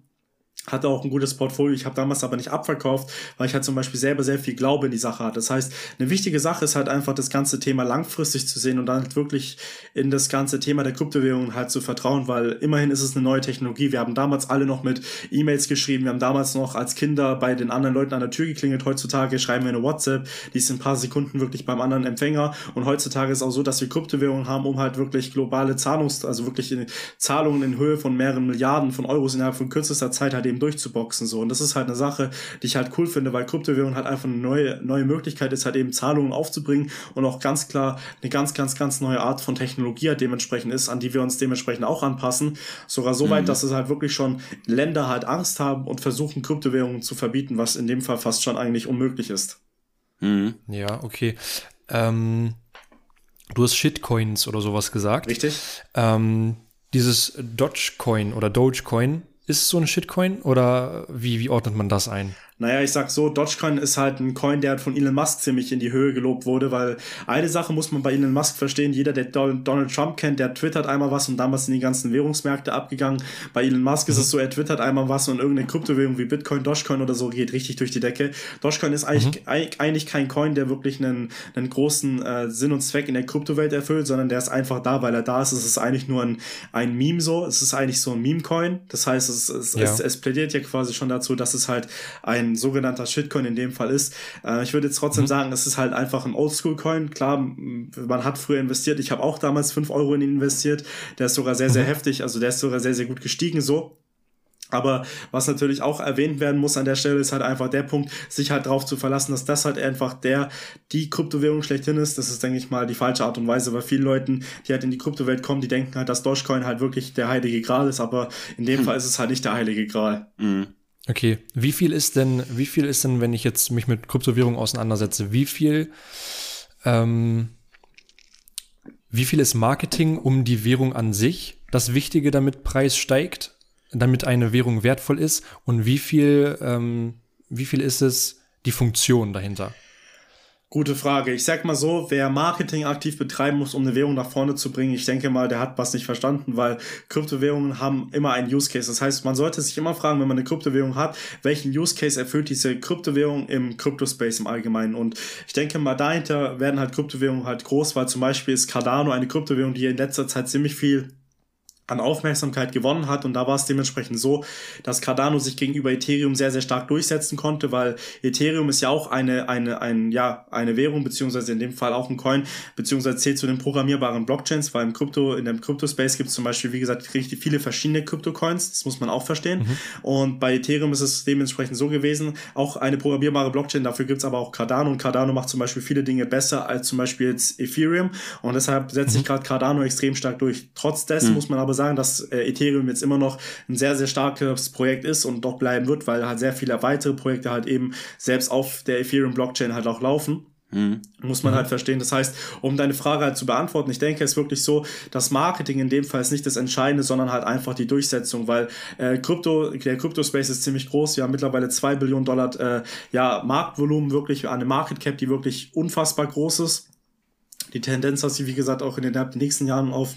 hatte auch ein gutes Portfolio. Ich habe damals aber nicht abverkauft, weil ich halt zum Beispiel selber sehr viel Glaube in die Sache hatte. Das heißt, eine wichtige Sache ist halt einfach das ganze Thema langfristig zu sehen und dann halt wirklich in das ganze Thema der Kryptowährungen halt zu vertrauen, weil immerhin ist es eine neue Technologie. Wir haben damals alle noch mit E-Mails geschrieben. Wir haben damals noch als Kinder bei den anderen Leuten an der Tür geklingelt. Heutzutage schreiben wir eine WhatsApp. Die ist in ein paar Sekunden wirklich beim anderen Empfänger. Und heutzutage ist auch so, dass wir Kryptowährungen haben, um halt wirklich globale Zahlungs-, also wirklich Zahlungen in Höhe von mehreren Milliarden von Euros innerhalb von kürzester Zeit halt eben durchzuboxen. So. Und das ist halt eine Sache, die ich halt cool finde, weil Kryptowährung halt einfach eine neue, neue Möglichkeit ist, halt eben Zahlungen aufzubringen und auch ganz klar eine ganz, ganz, ganz neue Art von Technologie halt dementsprechend ist, an die wir uns dementsprechend auch anpassen. Sogar so weit, mhm. dass es halt wirklich schon Länder halt Angst haben und versuchen, Kryptowährungen zu verbieten, was in dem Fall fast schon eigentlich unmöglich ist. Mhm. Ja, okay. Ähm, du hast Shitcoins oder sowas gesagt. Richtig. Ähm, dieses Dogecoin oder Dogecoin, ist so ein Shitcoin oder wie, wie ordnet man das ein? Naja, ich sag so, Dogecoin ist halt ein Coin, der von Elon Musk ziemlich in die Höhe gelobt wurde, weil eine Sache muss man bei Elon Musk verstehen, jeder, der Donald Trump kennt, der twittert einmal was und damals sind die ganzen Währungsmärkte abgegangen. Bei Elon Musk mhm. ist es so, er twittert einmal was und irgendeine Kryptowährung wie Bitcoin, Dogecoin oder so geht richtig durch die Decke. Dogecoin ist eigentlich, mhm. eigentlich kein Coin, der wirklich einen, einen großen äh, Sinn und Zweck in der Kryptowelt erfüllt, sondern der ist einfach da, weil er da ist. Es ist eigentlich nur ein, ein Meme so. Es ist eigentlich so ein Meme-Coin. Das heißt, es, es, ja. es, es plädiert ja quasi schon dazu, dass es halt ein sogenannter Shitcoin in dem Fall ist. Äh, ich würde jetzt trotzdem mhm. sagen, es ist halt einfach ein Oldschool-Coin. Klar, man hat früher investiert. Ich habe auch damals fünf Euro in ihn investiert. Der ist sogar sehr, sehr mhm. heftig. Also der ist sogar sehr, sehr gut gestiegen so. Aber was natürlich auch erwähnt werden muss an der Stelle, ist halt einfach der Punkt, sich halt darauf zu verlassen, dass das halt einfach der, die Kryptowährung schlechthin ist. Das ist, denke ich mal, die falsche Art und Weise, bei vielen Leuten, die halt in die Kryptowelt kommen, die denken halt, dass Dogecoin halt wirklich der heilige Gral ist, aber in dem hm. Fall ist es halt nicht der heilige Gral. Mhm. Okay, wie viel ist denn, wie viel ist denn, wenn ich jetzt mich mit Kryptowährung auseinandersetze, wie viel, ähm, wie viel ist Marketing um die Währung an sich das Wichtige, damit Preis steigt, damit eine Währung wertvoll ist und wie viel, ähm, wie viel ist es die Funktion dahinter? Gute Frage. Ich sag mal so, wer Marketing aktiv betreiben muss, um eine Währung nach vorne zu bringen, ich denke mal, der hat was nicht verstanden, weil Kryptowährungen haben immer einen Use Case. Das heißt, man sollte sich immer fragen, wenn man eine Kryptowährung hat, welchen Use Case erfüllt diese Kryptowährung im Kryptospace im Allgemeinen. Und ich denke mal, dahinter werden halt Kryptowährungen halt groß, weil zum Beispiel ist Cardano eine Kryptowährung, die in letzter Zeit ziemlich viel an Aufmerksamkeit gewonnen hat und da war es dementsprechend so, dass Cardano sich gegenüber Ethereum sehr, sehr stark durchsetzen konnte, weil Ethereum ist ja auch eine, eine, ein, ja, eine Währung, beziehungsweise in dem Fall auch ein Coin, beziehungsweise zählt zu den programmierbaren Blockchains, weil im Krypto, in dem Krypto-Space gibt es zum Beispiel, wie gesagt, richtig viele verschiedene Krypto-Coins, das muss man auch verstehen. Mhm. Und bei Ethereum ist es dementsprechend so gewesen, auch eine programmierbare Blockchain, dafür gibt es aber auch Cardano und Cardano macht zum Beispiel viele Dinge besser als zum Beispiel jetzt Ethereum und deshalb setzt mhm. sich gerade Cardano extrem stark durch. Trotz dessen mhm. muss man aber sagen, sagen, dass äh, Ethereum jetzt immer noch ein sehr, sehr starkes Projekt ist und doch bleiben wird, weil halt sehr viele weitere Projekte halt eben selbst auf der Ethereum-Blockchain halt auch laufen. Mhm. Muss man mhm. halt verstehen. Das heißt, um deine Frage halt zu beantworten, ich denke, es ist wirklich so, das Marketing in dem Fall ist nicht das Entscheidende, sondern halt einfach die Durchsetzung, weil äh, Krypto, der Krypto-Space ist ziemlich groß. Wir haben mittlerweile zwei Billionen Dollar äh, ja, Marktvolumen, wirklich eine Market Cap, die wirklich unfassbar groß ist. Die Tendenz, dass sie, wie gesagt, auch in den nächsten Jahren auf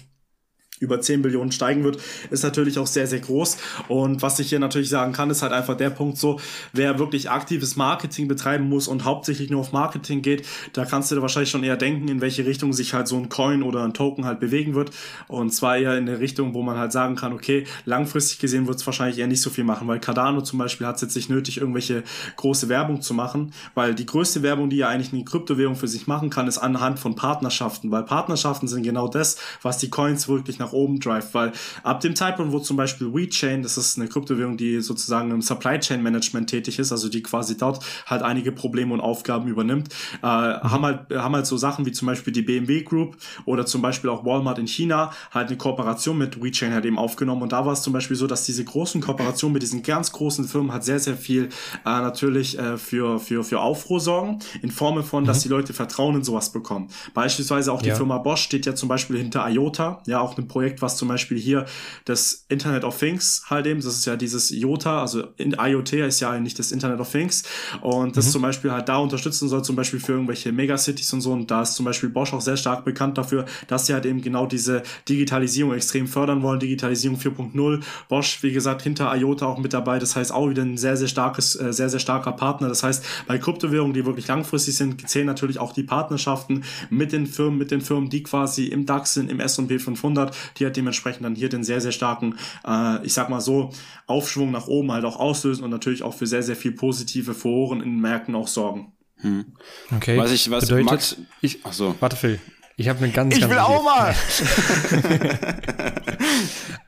über 10 Billionen steigen wird, ist natürlich auch sehr, sehr groß. Und was ich hier natürlich sagen kann, ist halt einfach der Punkt so, wer wirklich aktives Marketing betreiben muss und hauptsächlich nur auf Marketing geht, da kannst du dir wahrscheinlich schon eher denken, in welche Richtung sich halt so ein Coin oder ein Token halt bewegen wird. Und zwar eher in der Richtung, wo man halt sagen kann, okay, langfristig gesehen wird es wahrscheinlich eher nicht so viel machen, weil Cardano zum Beispiel hat es jetzt nicht nötig, irgendwelche große Werbung zu machen, weil die größte Werbung, die ja eigentlich eine Kryptowährung für sich machen kann, ist anhand von Partnerschaften, weil Partnerschaften sind genau das, was die Coins wirklich nach nach oben drive, weil ab dem Zeitpunkt, wo zum Beispiel WeChain, das ist eine Kryptowährung, die sozusagen im Supply Chain Management tätig ist, also die quasi dort halt einige Probleme und Aufgaben übernimmt, äh, mhm. haben halt haben halt so Sachen wie zum Beispiel die BMW Group oder zum Beispiel auch Walmart in China halt eine Kooperation mit WeChain halt eben aufgenommen und da war es zum Beispiel so, dass diese großen Kooperationen mit diesen ganz großen Firmen hat sehr sehr viel äh, natürlich äh, für für für Aufruhr sorgen in Form von, dass mhm. die Leute Vertrauen in sowas bekommen. Beispielsweise auch die ja. Firma Bosch steht ja zum Beispiel hinter IOTA, ja auch ein Projekt, was zum Beispiel hier das Internet of Things halt eben, das ist ja dieses IOTA, also in IoT ist ja eigentlich das Internet of Things und das mhm. zum Beispiel halt da unterstützen soll, zum Beispiel für irgendwelche Megacities und so und da ist zum Beispiel Bosch auch sehr stark bekannt dafür, dass sie halt eben genau diese Digitalisierung extrem fördern wollen, Digitalisierung 4.0. Bosch, wie gesagt, hinter IOTA auch mit dabei, das heißt auch wieder ein sehr, sehr starkes, äh, sehr, sehr starker Partner. Das heißt, bei Kryptowährungen, die wirklich langfristig sind, zählen natürlich auch die Partnerschaften mit den Firmen, mit den Firmen, die quasi im DAX sind, im S&P 500, die halt dementsprechend dann hier den sehr, sehr starken, äh, ich sag mal so, Aufschwung nach oben halt auch auslösen und natürlich auch für sehr, sehr viel positive Foren in den Märkten auch sorgen. Hm. Okay. Was ich, was Bedeutet, Max, ich, ach so. warte Phil, ich habe eine ganz, ich ganz will auch mal.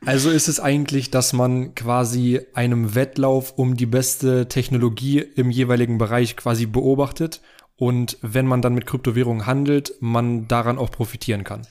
also ist es eigentlich, dass man quasi einem Wettlauf um die beste Technologie im jeweiligen Bereich quasi beobachtet und wenn man dann mit Kryptowährungen handelt, man daran auch profitieren kann.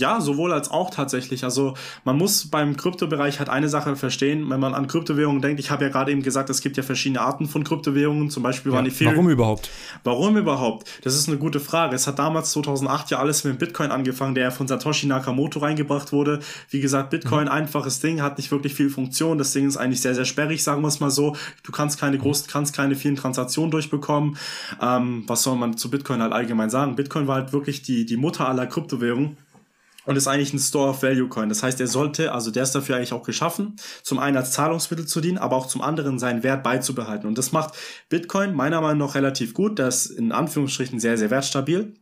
Ja, sowohl als auch tatsächlich. Also man muss beim Kryptobereich halt eine Sache verstehen, wenn man an Kryptowährungen denkt. Ich habe ja gerade eben gesagt, es gibt ja verschiedene Arten von Kryptowährungen. Zum Beispiel ja, waren Ethereum. Warum überhaupt? Warum überhaupt? Das ist eine gute Frage. Es hat damals 2008 ja alles mit Bitcoin angefangen, der von Satoshi Nakamoto reingebracht wurde. Wie gesagt, Bitcoin mhm. einfaches Ding, hat nicht wirklich viel Funktion. Das Ding ist eigentlich sehr sehr sperrig, sagen wir es mal so. Du kannst keine großen, kannst keine vielen Transaktionen durchbekommen. Ähm, was soll man zu Bitcoin halt allgemein sagen? Bitcoin war halt wirklich die die Mutter aller Kryptowährungen und ist eigentlich ein Store of Value Coin. Das heißt, er sollte, also der ist dafür eigentlich auch geschaffen, zum einen als Zahlungsmittel zu dienen, aber auch zum anderen seinen Wert beizubehalten. Und das macht Bitcoin meiner Meinung nach relativ gut. Das ist in Anführungsstrichen sehr, sehr wertstabil.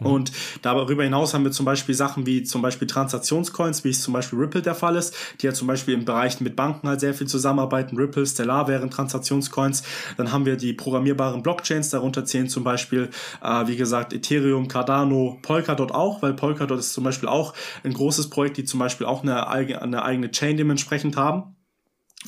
Mhm. Und darüber hinaus haben wir zum Beispiel Sachen wie zum Beispiel Transaktionscoins, wie es zum Beispiel Ripple der Fall ist, die ja zum Beispiel im Bereich mit Banken halt sehr viel zusammenarbeiten. Ripple, Stellar wären Transaktionscoins. Dann haben wir die programmierbaren Blockchains, darunter zählen zum Beispiel, äh, wie gesagt, Ethereum, Cardano, Polkadot auch, weil Polkadot ist zum Beispiel auch ein großes Projekt, die zum Beispiel auch eine, eine eigene Chain dementsprechend haben.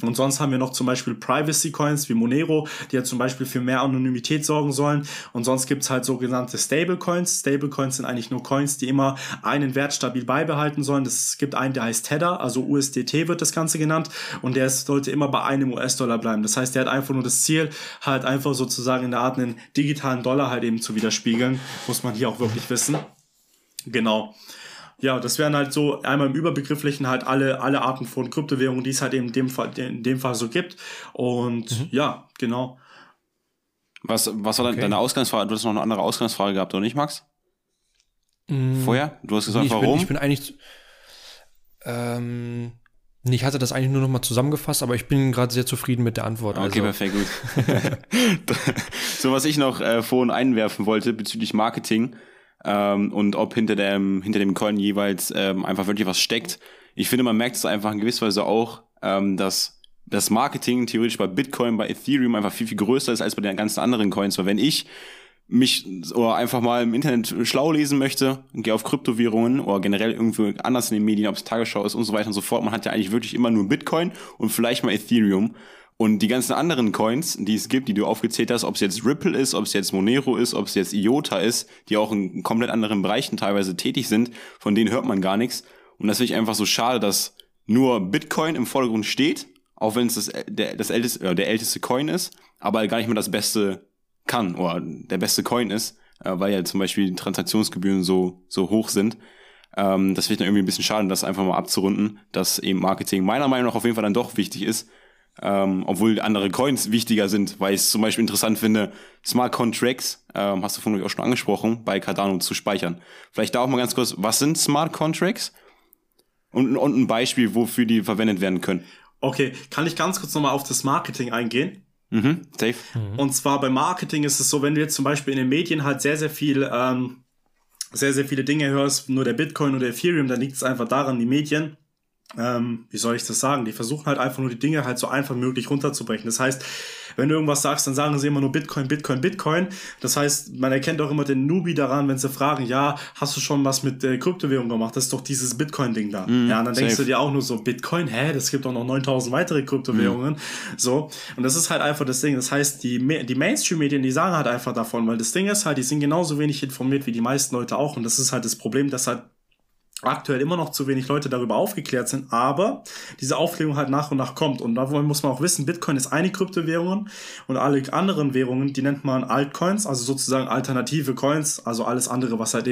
Und sonst haben wir noch zum Beispiel Privacy Coins wie Monero, die ja zum Beispiel für mehr Anonymität sorgen sollen. Und sonst gibt's halt sogenannte Stable Coins. Stable Coins sind eigentlich nur Coins, die immer einen Wert stabil beibehalten sollen. Es gibt einen, der heißt Tether, also USDT wird das Ganze genannt. Und der sollte immer bei einem US-Dollar bleiben. Das heißt, der hat einfach nur das Ziel, halt einfach sozusagen in der Art einen digitalen Dollar halt eben zu widerspiegeln. Muss man hier auch wirklich wissen. Genau. Ja, das wären halt so einmal im Überbegrifflichen halt alle, alle Arten von Kryptowährungen, die es halt eben in dem Fall, in dem Fall so gibt. Und mhm. ja, genau. Was, was war okay. deine Ausgangsfrage? Du hast noch eine andere Ausgangsfrage gehabt, oder nicht, Max? Mm, Vorher? Du hast gesagt, ich warum? Bin, ich bin eigentlich, ähm, ich hatte das eigentlich nur noch mal zusammengefasst, aber ich bin gerade sehr zufrieden mit der Antwort. Okay, also. perfekt, gut. so, was ich noch äh, vorhin einwerfen wollte bezüglich Marketing, ähm, und ob hinter dem, hinter dem Coin jeweils ähm, einfach wirklich was steckt. Ich finde, man merkt es einfach in gewisser Weise auch, ähm, dass das Marketing theoretisch bei Bitcoin, bei Ethereum einfach viel, viel größer ist als bei den ganzen anderen Coins. Weil wenn ich mich oder einfach mal im Internet schlau lesen möchte, gehe auf Kryptowährungen oder generell irgendwo anders in den Medien, ob es Tagesschau ist und so weiter und so fort, man hat ja eigentlich wirklich immer nur Bitcoin und vielleicht mal Ethereum. Und die ganzen anderen Coins, die es gibt, die du aufgezählt hast, ob es jetzt Ripple ist, ob es jetzt Monero ist, ob es jetzt IOTA ist, die auch in komplett anderen Bereichen teilweise tätig sind, von denen hört man gar nichts. Und das finde ich einfach so schade, dass nur Bitcoin im Vordergrund steht, auch wenn es das, der, das älteste, äh, der älteste Coin ist, aber gar nicht mehr das Beste kann oder der beste Coin ist, äh, weil ja zum Beispiel die Transaktionsgebühren so, so hoch sind. Ähm, das finde ich dann irgendwie ein bisschen schade, das einfach mal abzurunden, dass eben Marketing meiner Meinung nach auf jeden Fall dann doch wichtig ist, ähm, obwohl andere Coins wichtiger sind, weil ich es zum Beispiel interessant finde, Smart Contracts, ähm, hast du von euch auch schon angesprochen, bei Cardano zu speichern. Vielleicht da auch mal ganz kurz, was sind Smart Contracts? Und, und ein Beispiel, wofür die verwendet werden können. Okay, kann ich ganz kurz nochmal auf das Marketing eingehen? Mhm, safe. Mhm. Und zwar beim Marketing ist es so, wenn du jetzt zum Beispiel in den Medien halt sehr, sehr viel, ähm, sehr, sehr viele Dinge hörst, nur der Bitcoin oder Ethereum, dann liegt es einfach daran, die Medien ähm, wie soll ich das sagen? Die versuchen halt einfach nur die Dinge halt so einfach möglich runterzubrechen. Das heißt, wenn du irgendwas sagst, dann sagen sie immer nur Bitcoin, Bitcoin, Bitcoin. Das heißt, man erkennt auch immer den Newbie daran, wenn sie fragen, ja, hast du schon was mit äh, Kryptowährung gemacht? Das ist doch dieses Bitcoin-Ding da. Mm, ja, und dann safe. denkst du dir auch nur so, Bitcoin, hä, das gibt doch noch 9000 weitere Kryptowährungen. Mm. So. Und das ist halt einfach das Ding. Das heißt, die, die Mainstream-Medien, die sagen halt einfach davon, weil das Ding ist halt, die sind genauso wenig informiert wie die meisten Leute auch. Und das ist halt das Problem, dass halt aktuell immer noch zu wenig Leute darüber aufgeklärt sind, aber diese Aufklärung halt nach und nach kommt. Und da muss man auch wissen, Bitcoin ist eine Kryptowährung und alle anderen Währungen, die nennt man Altcoins, also sozusagen alternative Coins, also alles andere, was halt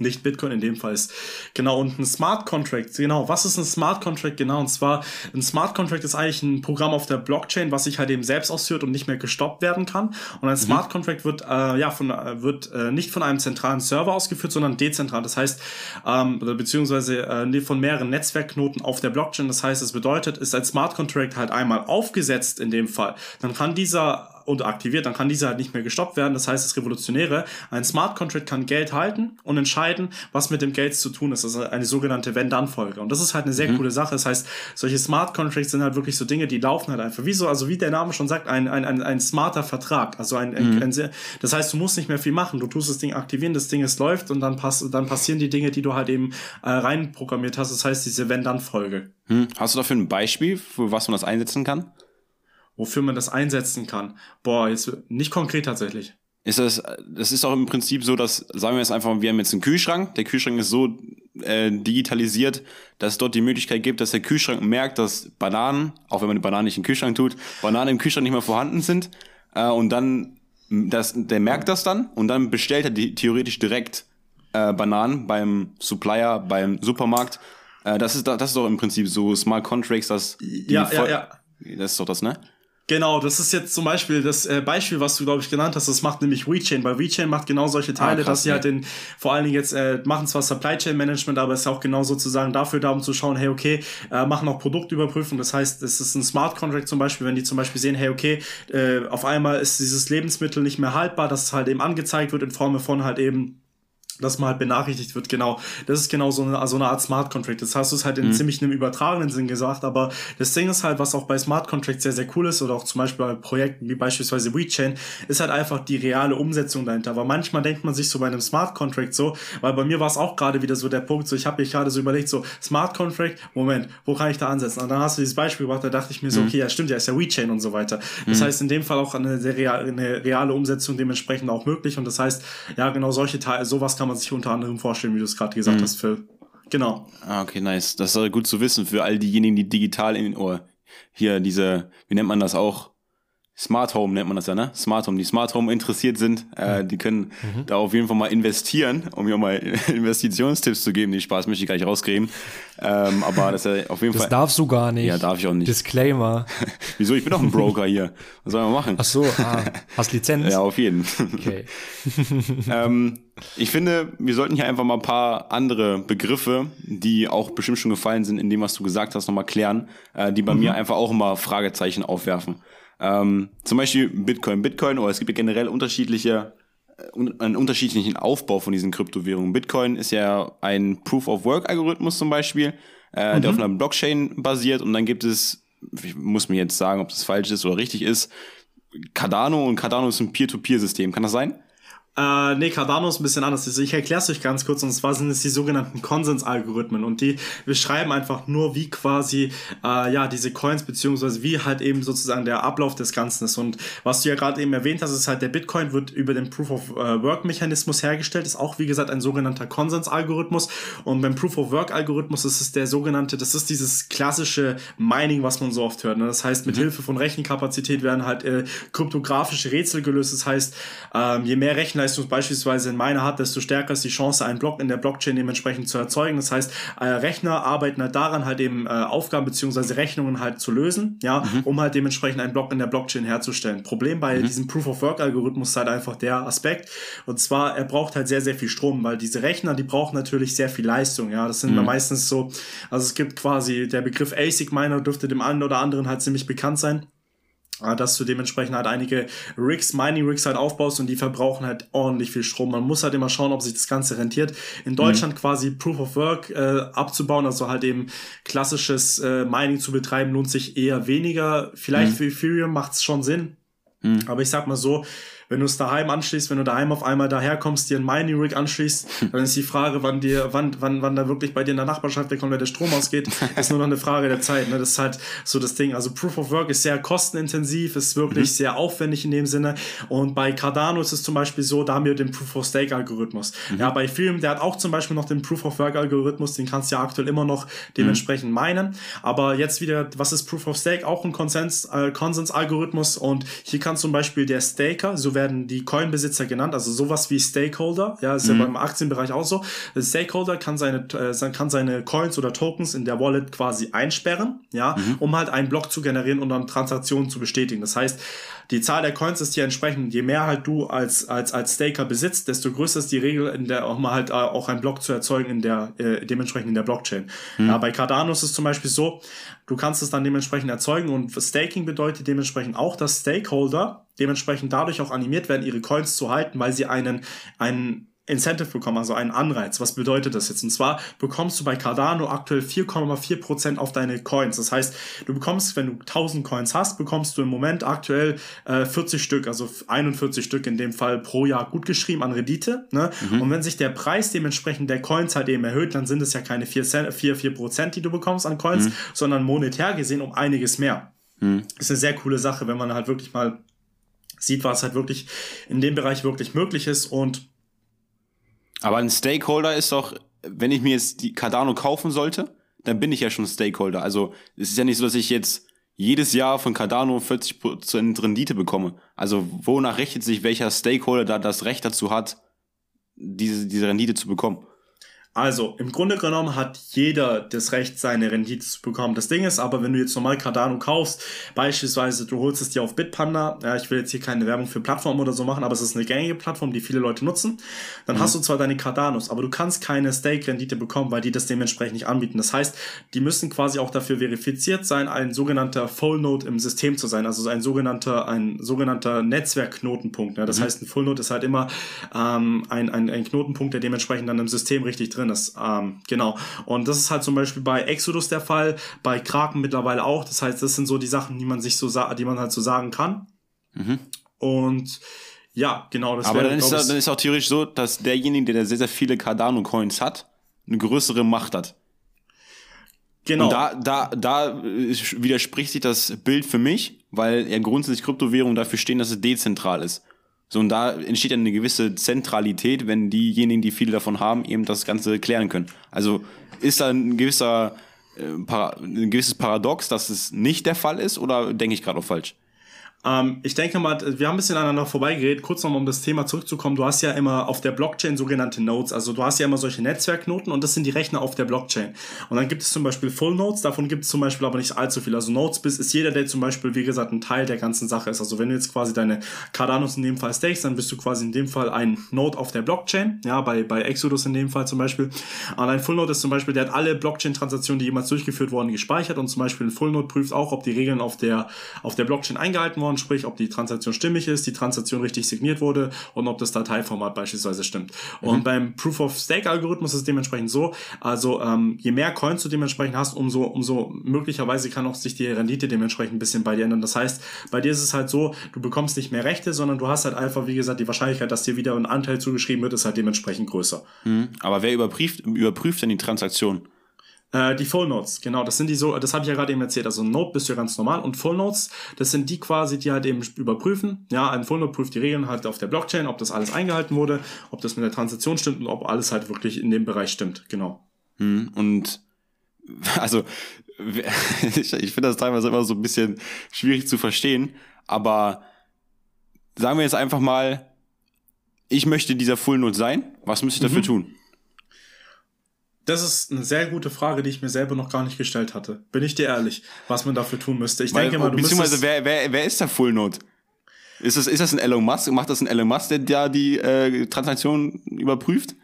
nicht Bitcoin in dem Fall ist. Genau, und ein Smart Contract, genau, was ist ein Smart Contract genau? Und zwar, ein Smart Contract ist eigentlich ein Programm auf der Blockchain, was sich halt eben selbst ausführt und nicht mehr gestoppt werden kann. Und ein mhm. Smart Contract wird, äh, ja, von, äh, wird äh, nicht von einem zentralen Server ausgeführt, sondern dezentral. Das heißt, ähm, beziehungsweise äh, von mehreren Netzwerkknoten auf der Blockchain. Das heißt, es bedeutet, ist ein Smart Contract halt einmal aufgesetzt in dem Fall, dann kann dieser und aktiviert, dann kann diese halt nicht mehr gestoppt werden. Das heißt, das Revolutionäre, ein Smart Contract kann Geld halten und entscheiden, was mit dem Geld zu tun ist. Das ist eine sogenannte Wenn-Dann-Folge. Und das ist halt eine sehr mhm. coole Sache. Das heißt, solche Smart Contracts sind halt wirklich so Dinge, die laufen halt einfach. Wie so, also wie der Name schon sagt, ein, ein, ein, ein smarter Vertrag. Also ein, ein, mhm. ein sehr, das heißt, du musst nicht mehr viel machen. Du tust das Ding aktivieren, das Ding es läuft und dann, pass, dann passieren die Dinge, die du halt eben äh, reinprogrammiert hast. Das heißt, diese Wenn-Dann-Folge. Mhm. Hast du dafür ein Beispiel, für was man das einsetzen kann? Wofür man das einsetzen kann. Boah, jetzt nicht konkret tatsächlich. ist das, das ist auch im Prinzip so, dass, sagen wir jetzt einfach, wir haben jetzt einen Kühlschrank. Der Kühlschrank ist so äh, digitalisiert, dass es dort die Möglichkeit gibt, dass der Kühlschrank merkt, dass Bananen, auch wenn man die Bananen nicht in den Kühlschrank tut, Bananen im Kühlschrank nicht mehr vorhanden sind. Äh, und dann, das, der merkt das dann und dann bestellt er die, theoretisch direkt äh, Bananen beim Supplier, beim Supermarkt. Äh, das, ist, das ist doch im Prinzip so Smart Contracts, dass die ja, ja, ja. Das ist doch das, ne? Genau, das ist jetzt zum Beispiel das äh, Beispiel, was du, glaube ich, genannt hast. Das macht nämlich WeChain, weil WeChain macht genau solche Teile, ah, krass, dass sie halt den, vor allen Dingen jetzt äh, machen zwar Supply Chain Management, aber es ist auch genau sozusagen dafür da, um zu schauen, hey, okay, äh, machen auch Produktüberprüfung. Das heißt, es ist ein Smart Contract zum Beispiel, wenn die zum Beispiel sehen, hey, okay, äh, auf einmal ist dieses Lebensmittel nicht mehr haltbar, dass es halt eben angezeigt wird in Form von halt eben dass man halt benachrichtigt wird, genau. Das ist genau so eine, so eine Art Smart Contract. Das hast du es halt in mhm. ziemlich einem übertragenen Sinn gesagt, aber das Ding ist halt, was auch bei Smart Contracts sehr, sehr cool ist oder auch zum Beispiel bei Projekten wie beispielsweise WeChain, ist halt einfach die reale Umsetzung dahinter. Aber manchmal denkt man sich so bei einem Smart Contract so, weil bei mir war es auch gerade wieder so der Punkt, so ich habe mich gerade so überlegt, so Smart Contract, Moment, wo kann ich da ansetzen? Und dann hast du dieses Beispiel gemacht, da dachte ich mir so, mhm. okay, ja stimmt, ja ist ja WeChain und so weiter. Das mhm. heißt in dem Fall auch eine, sehr real, eine reale Umsetzung dementsprechend auch möglich und das heißt, ja genau solche Teile, sowas kann man sich unter anderem vorstellen, wie du es gerade gesagt mhm. hast, Phil. Genau. Ah, okay, nice. Das ist gut zu wissen für all diejenigen, die digital in, oder hier diese, wie nennt man das auch? Smart Home nennt man das ja, ne? Smart Home, die Smart Home interessiert sind, äh, die können mhm. da auf jeden Fall mal investieren, um mir mal Investitionstipps zu geben. Die Spaß möchte ich gleich rauskriegen. Ähm, aber das ist ja auf jeden das Fall. Das darfst du gar nicht. Ja, darf ich auch nicht. Disclaimer. Wieso? Ich bin doch ein Broker hier. Was soll man machen? Ach so, ah, hast Lizenz? ja, auf jeden. Okay. ähm, ich finde, wir sollten hier einfach mal ein paar andere Begriffe, die auch bestimmt schon gefallen sind, in dem, was du gesagt hast, nochmal klären, äh, die bei mhm. mir einfach auch immer Fragezeichen aufwerfen. Ähm, zum Beispiel Bitcoin. Bitcoin, oder es gibt ja generell unterschiedliche, äh, einen unterschiedlichen Aufbau von diesen Kryptowährungen. Bitcoin ist ja ein Proof-of-Work-Algorithmus zum Beispiel, äh, mhm. der auf einer Blockchain basiert und dann gibt es, ich muss mir jetzt sagen, ob das falsch ist oder richtig ist, Cardano und Cardano ist ein Peer-to-Peer-System. Kann das sein? Äh, nee, Cardano ist ein bisschen anders. Also ich erkläre es euch ganz kurz. Und zwar sind es die sogenannten Konsensalgorithmen. Und die beschreiben einfach nur, wie quasi, äh, ja, diese Coins, beziehungsweise wie halt eben sozusagen der Ablauf des Ganzen ist. Und was du ja gerade eben erwähnt hast, ist halt, der Bitcoin wird über den Proof-of-Work-Mechanismus hergestellt. Ist auch, wie gesagt, ein sogenannter Konsensalgorithmus. Und beim Proof-of-Work-Algorithmus ist es der sogenannte, das ist dieses klassische Mining, was man so oft hört. Ne? Das heißt, mit mhm. Hilfe von Rechenkapazität werden halt äh, kryptografische Rätsel gelöst. Das heißt, ähm, je mehr Rechner Rechenleistung beispielsweise in meiner hat, desto stärker ist die Chance, einen Block in der Blockchain dementsprechend zu erzeugen. Das heißt, äh, Rechner arbeiten halt daran, halt eben äh, Aufgaben beziehungsweise Rechnungen halt zu lösen, ja, mhm. um halt dementsprechend einen Block in der Blockchain herzustellen. Problem bei mhm. diesem Proof-of-Work-Algorithmus ist halt einfach der Aspekt, und zwar, er braucht halt sehr, sehr viel Strom, weil diese Rechner, die brauchen natürlich sehr viel Leistung, ja, das sind mhm. meistens so, also es gibt quasi, der Begriff ASIC-Miner dürfte dem einen oder anderen halt ziemlich bekannt sein dass du dementsprechend halt einige Rigs, Mining Rigs halt aufbaust und die verbrauchen halt ordentlich viel Strom. Man muss halt immer schauen, ob sich das Ganze rentiert. In Deutschland mhm. quasi Proof of Work äh, abzubauen, also halt eben klassisches äh, Mining zu betreiben, lohnt sich eher weniger. Vielleicht mhm. für Ethereum macht es schon Sinn. Mhm. Aber ich sag mal so, wenn du es daheim anschließt, wenn du daheim auf einmal daherkommst, dir ein Mining Rig anschließt, dann ist die Frage, wann dir, wann, wann, wann da wirklich bei dir in der Nachbarschaft der komplette Strom ausgeht, ist nur noch eine Frage der Zeit. Ne? Das ist halt so das Ding. Also Proof of Work ist sehr kostenintensiv, ist wirklich mhm. sehr aufwendig in dem Sinne. Und bei Cardano ist es zum Beispiel so, da haben wir den Proof of Stake Algorithmus. Mhm. Ja, bei Ethereum, der hat auch zum Beispiel noch den Proof of Work Algorithmus, den kannst du ja aktuell immer noch dementsprechend mhm. meinen. Aber jetzt wieder, was ist Proof of Stake? Auch ein Konsens, äh, Konsens-Algorithmus. Und hier kann zum Beispiel der Staker, so werden die Coinbesitzer genannt, also sowas wie Stakeholder, ja, ist mhm. ja beim Aktienbereich auch so. Der Stakeholder kann seine, äh, kann seine Coins oder Tokens in der Wallet quasi einsperren, ja, mhm. um halt einen Block zu generieren und dann Transaktionen zu bestätigen. Das heißt, die Zahl der Coins ist hier entsprechend, je mehr halt du als, als, als Staker besitzt, desto größer ist die Regel, in der auch mal halt äh, auch einen Block zu erzeugen in der, äh, dementsprechend in der Blockchain. Mhm. Ja, bei Cardano ist es zum Beispiel so, du kannst es dann dementsprechend erzeugen und Staking bedeutet dementsprechend auch, dass Stakeholder dementsprechend dadurch auch animiert werden, ihre Coins zu halten, weil sie einen, einen Incentive bekommen, also einen Anreiz. Was bedeutet das jetzt? Und zwar bekommst du bei Cardano aktuell 4,4% auf deine Coins. Das heißt, du bekommst, wenn du 1000 Coins hast, bekommst du im Moment aktuell äh, 40 Stück, also 41 Stück in dem Fall pro Jahr gut geschrieben an Rendite. Ne? Mhm. Und wenn sich der Preis dementsprechend der Coins halt eben erhöht, dann sind es ja keine 4, 4, 4% die du bekommst an Coins, mhm. sondern monetär gesehen um einiges mehr. Mhm. Ist eine sehr coole Sache, wenn man halt wirklich mal sieht, was halt wirklich in dem Bereich wirklich möglich ist und aber ein Stakeholder ist doch, wenn ich mir jetzt die Cardano kaufen sollte, dann bin ich ja schon Stakeholder. Also es ist ja nicht so, dass ich jetzt jedes Jahr von Cardano 40% Rendite bekomme. Also wonach richtet sich welcher Stakeholder da das Recht dazu hat, diese, diese Rendite zu bekommen? Also, im Grunde genommen hat jeder das Recht, seine Rendite zu bekommen. Das Ding ist aber, wenn du jetzt normal Cardano kaufst, beispielsweise du holst es dir auf Bitpanda, ja, ich will jetzt hier keine Werbung für Plattformen oder so machen, aber es ist eine gängige Plattform, die viele Leute nutzen, dann mhm. hast du zwar deine Cardanos, aber du kannst keine Stake-Rendite bekommen, weil die das dementsprechend nicht anbieten. Das heißt, die müssen quasi auch dafür verifiziert sein, ein sogenannter Full Node im System zu sein, also ein sogenannter, ein sogenannter Netzwerkknotenpunkt. Ja. Das mhm. heißt, ein Full Node ist halt immer ähm, ein, ein, ein Knotenpunkt, der dementsprechend dann im System richtig drin drin ist. Ähm, genau. Und das ist halt zum Beispiel bei Exodus der Fall, bei Kraken mittlerweile auch. Das heißt, das sind so die Sachen, die man sich so, die man halt so sagen kann. Mhm. Und ja, genau. Das Aber wäre, dann, ist da, dann ist auch theoretisch so, dass derjenige, der sehr, sehr viele Cardano-Coins hat, eine größere Macht hat. Genau. Und da, da, da widerspricht sich das Bild für mich, weil ja grundsätzlich Kryptowährungen dafür stehen, dass es dezentral ist. So, und da entsteht eine gewisse Zentralität, wenn diejenigen, die viele davon haben, eben das Ganze klären können. Also ist da ein gewisser, äh, ein gewisses Paradox, dass es nicht der Fall ist, oder denke ich gerade auch falsch? Ähm, ich denke mal, wir haben ein bisschen aneinander vorbeigeredet. Kurz nochmal, um das Thema zurückzukommen. Du hast ja immer auf der Blockchain sogenannte Nodes. Also du hast ja immer solche Netzwerknoten und das sind die Rechner auf der Blockchain. Und dann gibt es zum Beispiel Full Nodes. Davon gibt es zum Beispiel aber nicht allzu viel. Also Nodes bis ist jeder, der zum Beispiel, wie gesagt, ein Teil der ganzen Sache ist. Also wenn du jetzt quasi deine Cardanos in dem Fall stakes, dann bist du quasi in dem Fall ein Node auf der Blockchain. Ja, bei, bei Exodus in dem Fall zum Beispiel. Und ein Full Node ist zum Beispiel, der hat alle Blockchain-Transaktionen, die jemals durchgeführt wurden, gespeichert. Und zum Beispiel ein Full Node prüft auch, ob die Regeln auf der, auf der Blockchain eingehalten wurden Verfahren, sprich ob die Transaktion stimmig ist, die Transaktion richtig signiert wurde und ob das Dateiformat beispielsweise stimmt. Mhm. Und beim Proof of Stake Algorithmus ist es dementsprechend so, also ähm, je mehr Coins du dementsprechend hast, umso, umso möglicherweise kann auch sich die Rendite dementsprechend ein bisschen bei dir ändern. Das heißt, bei dir ist es halt so, du bekommst nicht mehr Rechte, sondern du hast halt einfach, wie gesagt, die Wahrscheinlichkeit, dass dir wieder ein Anteil zugeschrieben wird, ist halt dementsprechend größer. Mhm. Aber wer überprüft, überprüft denn die Transaktion? Äh, die Full Notes, genau, das sind die so, das habe ich ja gerade eben erzählt. Also Note bist du ja ganz normal und Full Notes, das sind die quasi, die halt eben überprüfen. Ja, ein Full Note prüft die Regeln halt auf der Blockchain, ob das alles eingehalten wurde, ob das mit der Transaktion stimmt und ob alles halt wirklich in dem Bereich stimmt, genau. Hm, und also ich, ich finde das teilweise immer so ein bisschen schwierig zu verstehen, aber sagen wir jetzt einfach mal, ich möchte dieser Full Note sein, was müsste ich dafür mhm. tun? Das ist eine sehr gute Frage, die ich mir selber noch gar nicht gestellt hatte. Bin ich dir ehrlich, was man dafür tun müsste. Ich Weil, denke mal, du Beziehungsweise, wer, wer, wer ist der Full Node? Ist das, ist das ein Elon Musk? Macht das ein Elon Musk, der da die äh, Transaktion überprüft?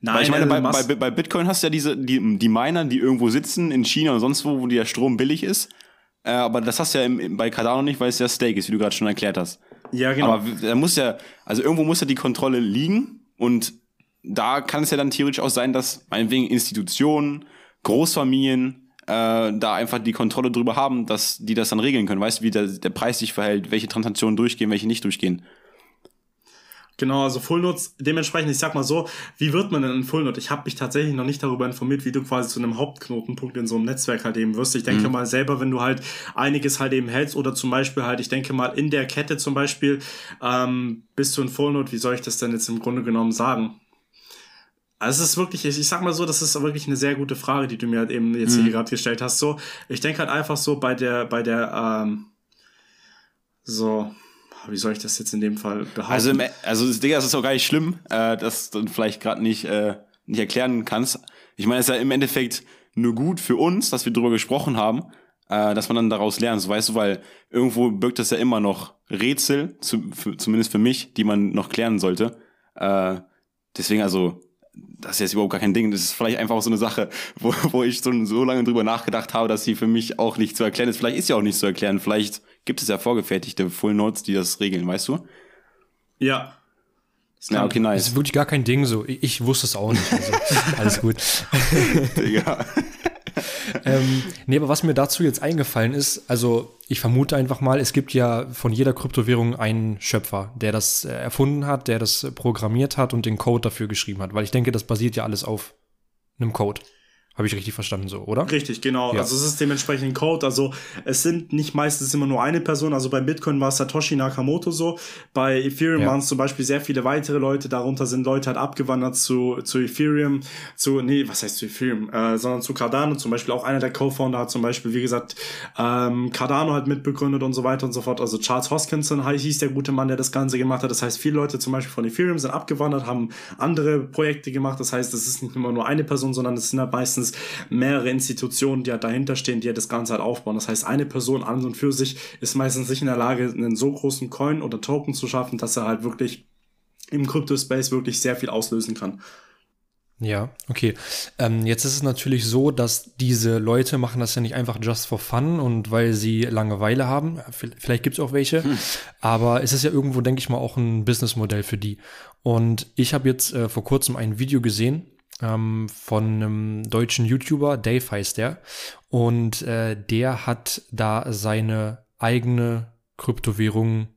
Nein, Weil ich meine, bei, bei, bei, Bitcoin hast du ja diese, die, die Miner, die irgendwo sitzen, in China und sonst wo, wo der Strom billig ist. Äh, aber das hast du ja im, bei Cardano nicht, weil es ja Stake ist, wie du gerade schon erklärt hast. Ja, genau. Aber da muss ja, also irgendwo muss ja die Kontrolle liegen und da kann es ja dann theoretisch auch sein, dass meinetwegen Institutionen, Großfamilien äh, da einfach die Kontrolle drüber haben, dass die das dann regeln können. Weißt du, wie der, der Preis sich verhält, welche Transaktionen durchgehen, welche nicht durchgehen. Genau, also Fullnote, dementsprechend, ich sag mal so, wie wird man denn ein Fullnote? Ich habe mich tatsächlich noch nicht darüber informiert, wie du quasi zu einem Hauptknotenpunkt in so einem Netzwerk halt eben wirst. Ich denke mhm. mal selber, wenn du halt einiges halt eben hältst oder zum Beispiel halt, ich denke mal in der Kette zum Beispiel, ähm, bist du ein Fullnote, wie soll ich das denn jetzt im Grunde genommen sagen? Also es ist wirklich, ich, sag mal so, das ist wirklich eine sehr gute Frage, die du mir halt eben jetzt mhm. hier gerade gestellt hast. So, ich denke halt einfach so bei der, bei der, ähm, so, wie soll ich das jetzt in dem Fall behaupten? Also, im, also Digga, das ist auch gar nicht schlimm, äh, dass du vielleicht gerade nicht, äh, nicht erklären kannst. Ich meine, es ist ja im Endeffekt nur gut für uns, dass wir darüber gesprochen haben, äh, dass man dann daraus lernt. So weißt du, weil irgendwo birgt das ja immer noch Rätsel, zu, für, zumindest für mich, die man noch klären sollte. Äh, deswegen also das ist jetzt überhaupt gar kein Ding. Das ist vielleicht einfach so eine Sache, wo, wo ich so, so lange drüber nachgedacht habe, dass sie für mich auch nicht zu erklären ist. Vielleicht ist sie auch nicht zu erklären. Vielleicht gibt es ja vorgefertigte Full Notes, die das regeln, weißt du? Ja. Ja, okay, nice. Das ist wirklich gar kein Ding so. Ich, ich wusste es auch nicht. Also, alles gut. ja. ähm, nee, aber was mir dazu jetzt eingefallen ist, also ich vermute einfach mal, es gibt ja von jeder Kryptowährung einen Schöpfer, der das äh, erfunden hat, der das programmiert hat und den Code dafür geschrieben hat, weil ich denke, das basiert ja alles auf einem Code. Habe ich richtig verstanden so, oder? Richtig, genau. Ja. Also es ist dementsprechend ein Code. Also es sind nicht meistens immer nur eine Person. Also bei Bitcoin war es Satoshi Nakamoto so. Bei Ethereum ja. waren es zum Beispiel sehr viele weitere Leute. Darunter sind Leute halt abgewandert zu, zu Ethereum, zu, nee, was heißt zu Ethereum, äh, sondern zu Cardano. Zum Beispiel auch einer der Co-Founder hat zum Beispiel, wie gesagt, ähm, Cardano halt mitbegründet und so weiter und so fort. Also Charles Hoskinson hieß der gute Mann, der das Ganze gemacht hat. Das heißt, viele Leute zum Beispiel von Ethereum sind abgewandert, haben andere Projekte gemacht. Das heißt, es ist nicht immer nur eine Person, sondern es sind halt meistens meistens mehrere Institutionen, die halt dahinter stehen, die halt das Ganze halt aufbauen. Das heißt, eine Person an und für sich ist meistens nicht in der Lage, einen so großen Coin oder Token zu schaffen, dass er halt wirklich im Crypto-Space wirklich sehr viel auslösen kann. Ja, okay. Ähm, jetzt ist es natürlich so, dass diese Leute machen das ja nicht einfach just for fun und weil sie Langeweile haben. Vielleicht gibt es auch welche, hm. aber es ist ja irgendwo, denke ich mal, auch ein Businessmodell für die. Und ich habe jetzt äh, vor kurzem ein Video gesehen, ähm, von einem deutschen YouTuber, Dave heißt der. Und äh, der hat da seine eigene Kryptowährung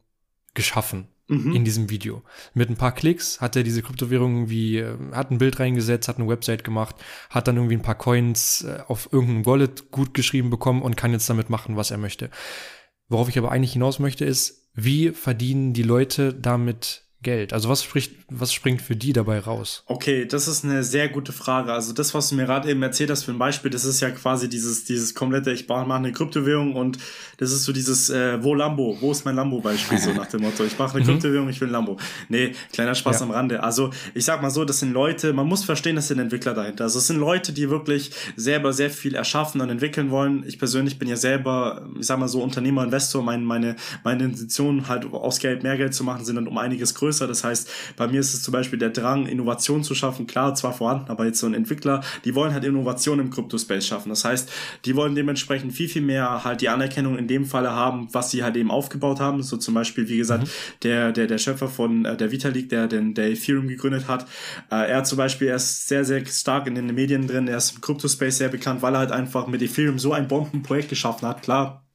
geschaffen mhm. in diesem Video. Mit ein paar Klicks hat er diese Kryptowährung wie, äh, hat ein Bild reingesetzt, hat eine Website gemacht, hat dann irgendwie ein paar Coins äh, auf irgendeinem Wallet gut geschrieben bekommen und kann jetzt damit machen, was er möchte. Worauf ich aber eigentlich hinaus möchte, ist, wie verdienen die Leute damit Geld? Also was spricht, was springt für die dabei raus? Okay, das ist eine sehr gute Frage. Also das, was du mir gerade eben erzählt hast für ein Beispiel, das ist ja quasi dieses, dieses komplette, ich mache eine Kryptowährung und das ist so dieses, äh, wo Lambo, wo ist mein Lambo-Beispiel, so nach dem Motto, ich mache eine mhm. Kryptowährung, ich will ein Lambo. Nee, kleiner Spaß ja. am Rande. Also ich sag mal so, das sind Leute, man muss verstehen, das sind Entwickler dahinter. Also es sind Leute, die wirklich selber sehr viel erschaffen und entwickeln wollen. Ich persönlich bin ja selber, ich sag mal so, Unternehmer, Investor, meine, meine, meine Intention halt aus Geld mehr Geld zu machen, sind dann um einiges größer größer. Das heißt, bei mir ist es zum Beispiel der Drang, Innovation zu schaffen. Klar, zwar vorhanden, aber jetzt so ein Entwickler, die wollen halt Innovation im Crypto-Space schaffen. Das heißt, die wollen dementsprechend viel, viel mehr halt die Anerkennung in dem Falle haben, was sie halt eben aufgebaut haben. So zum Beispiel, wie gesagt, mhm. der, der, der Schöpfer von äh, der Vitalik, der den, der Ethereum gegründet hat. Äh, er zum Beispiel, er ist sehr, sehr stark in den Medien drin. Er ist im Crypto-Space sehr bekannt, weil er halt einfach mit Ethereum so ein Bombenprojekt geschaffen hat. Klar,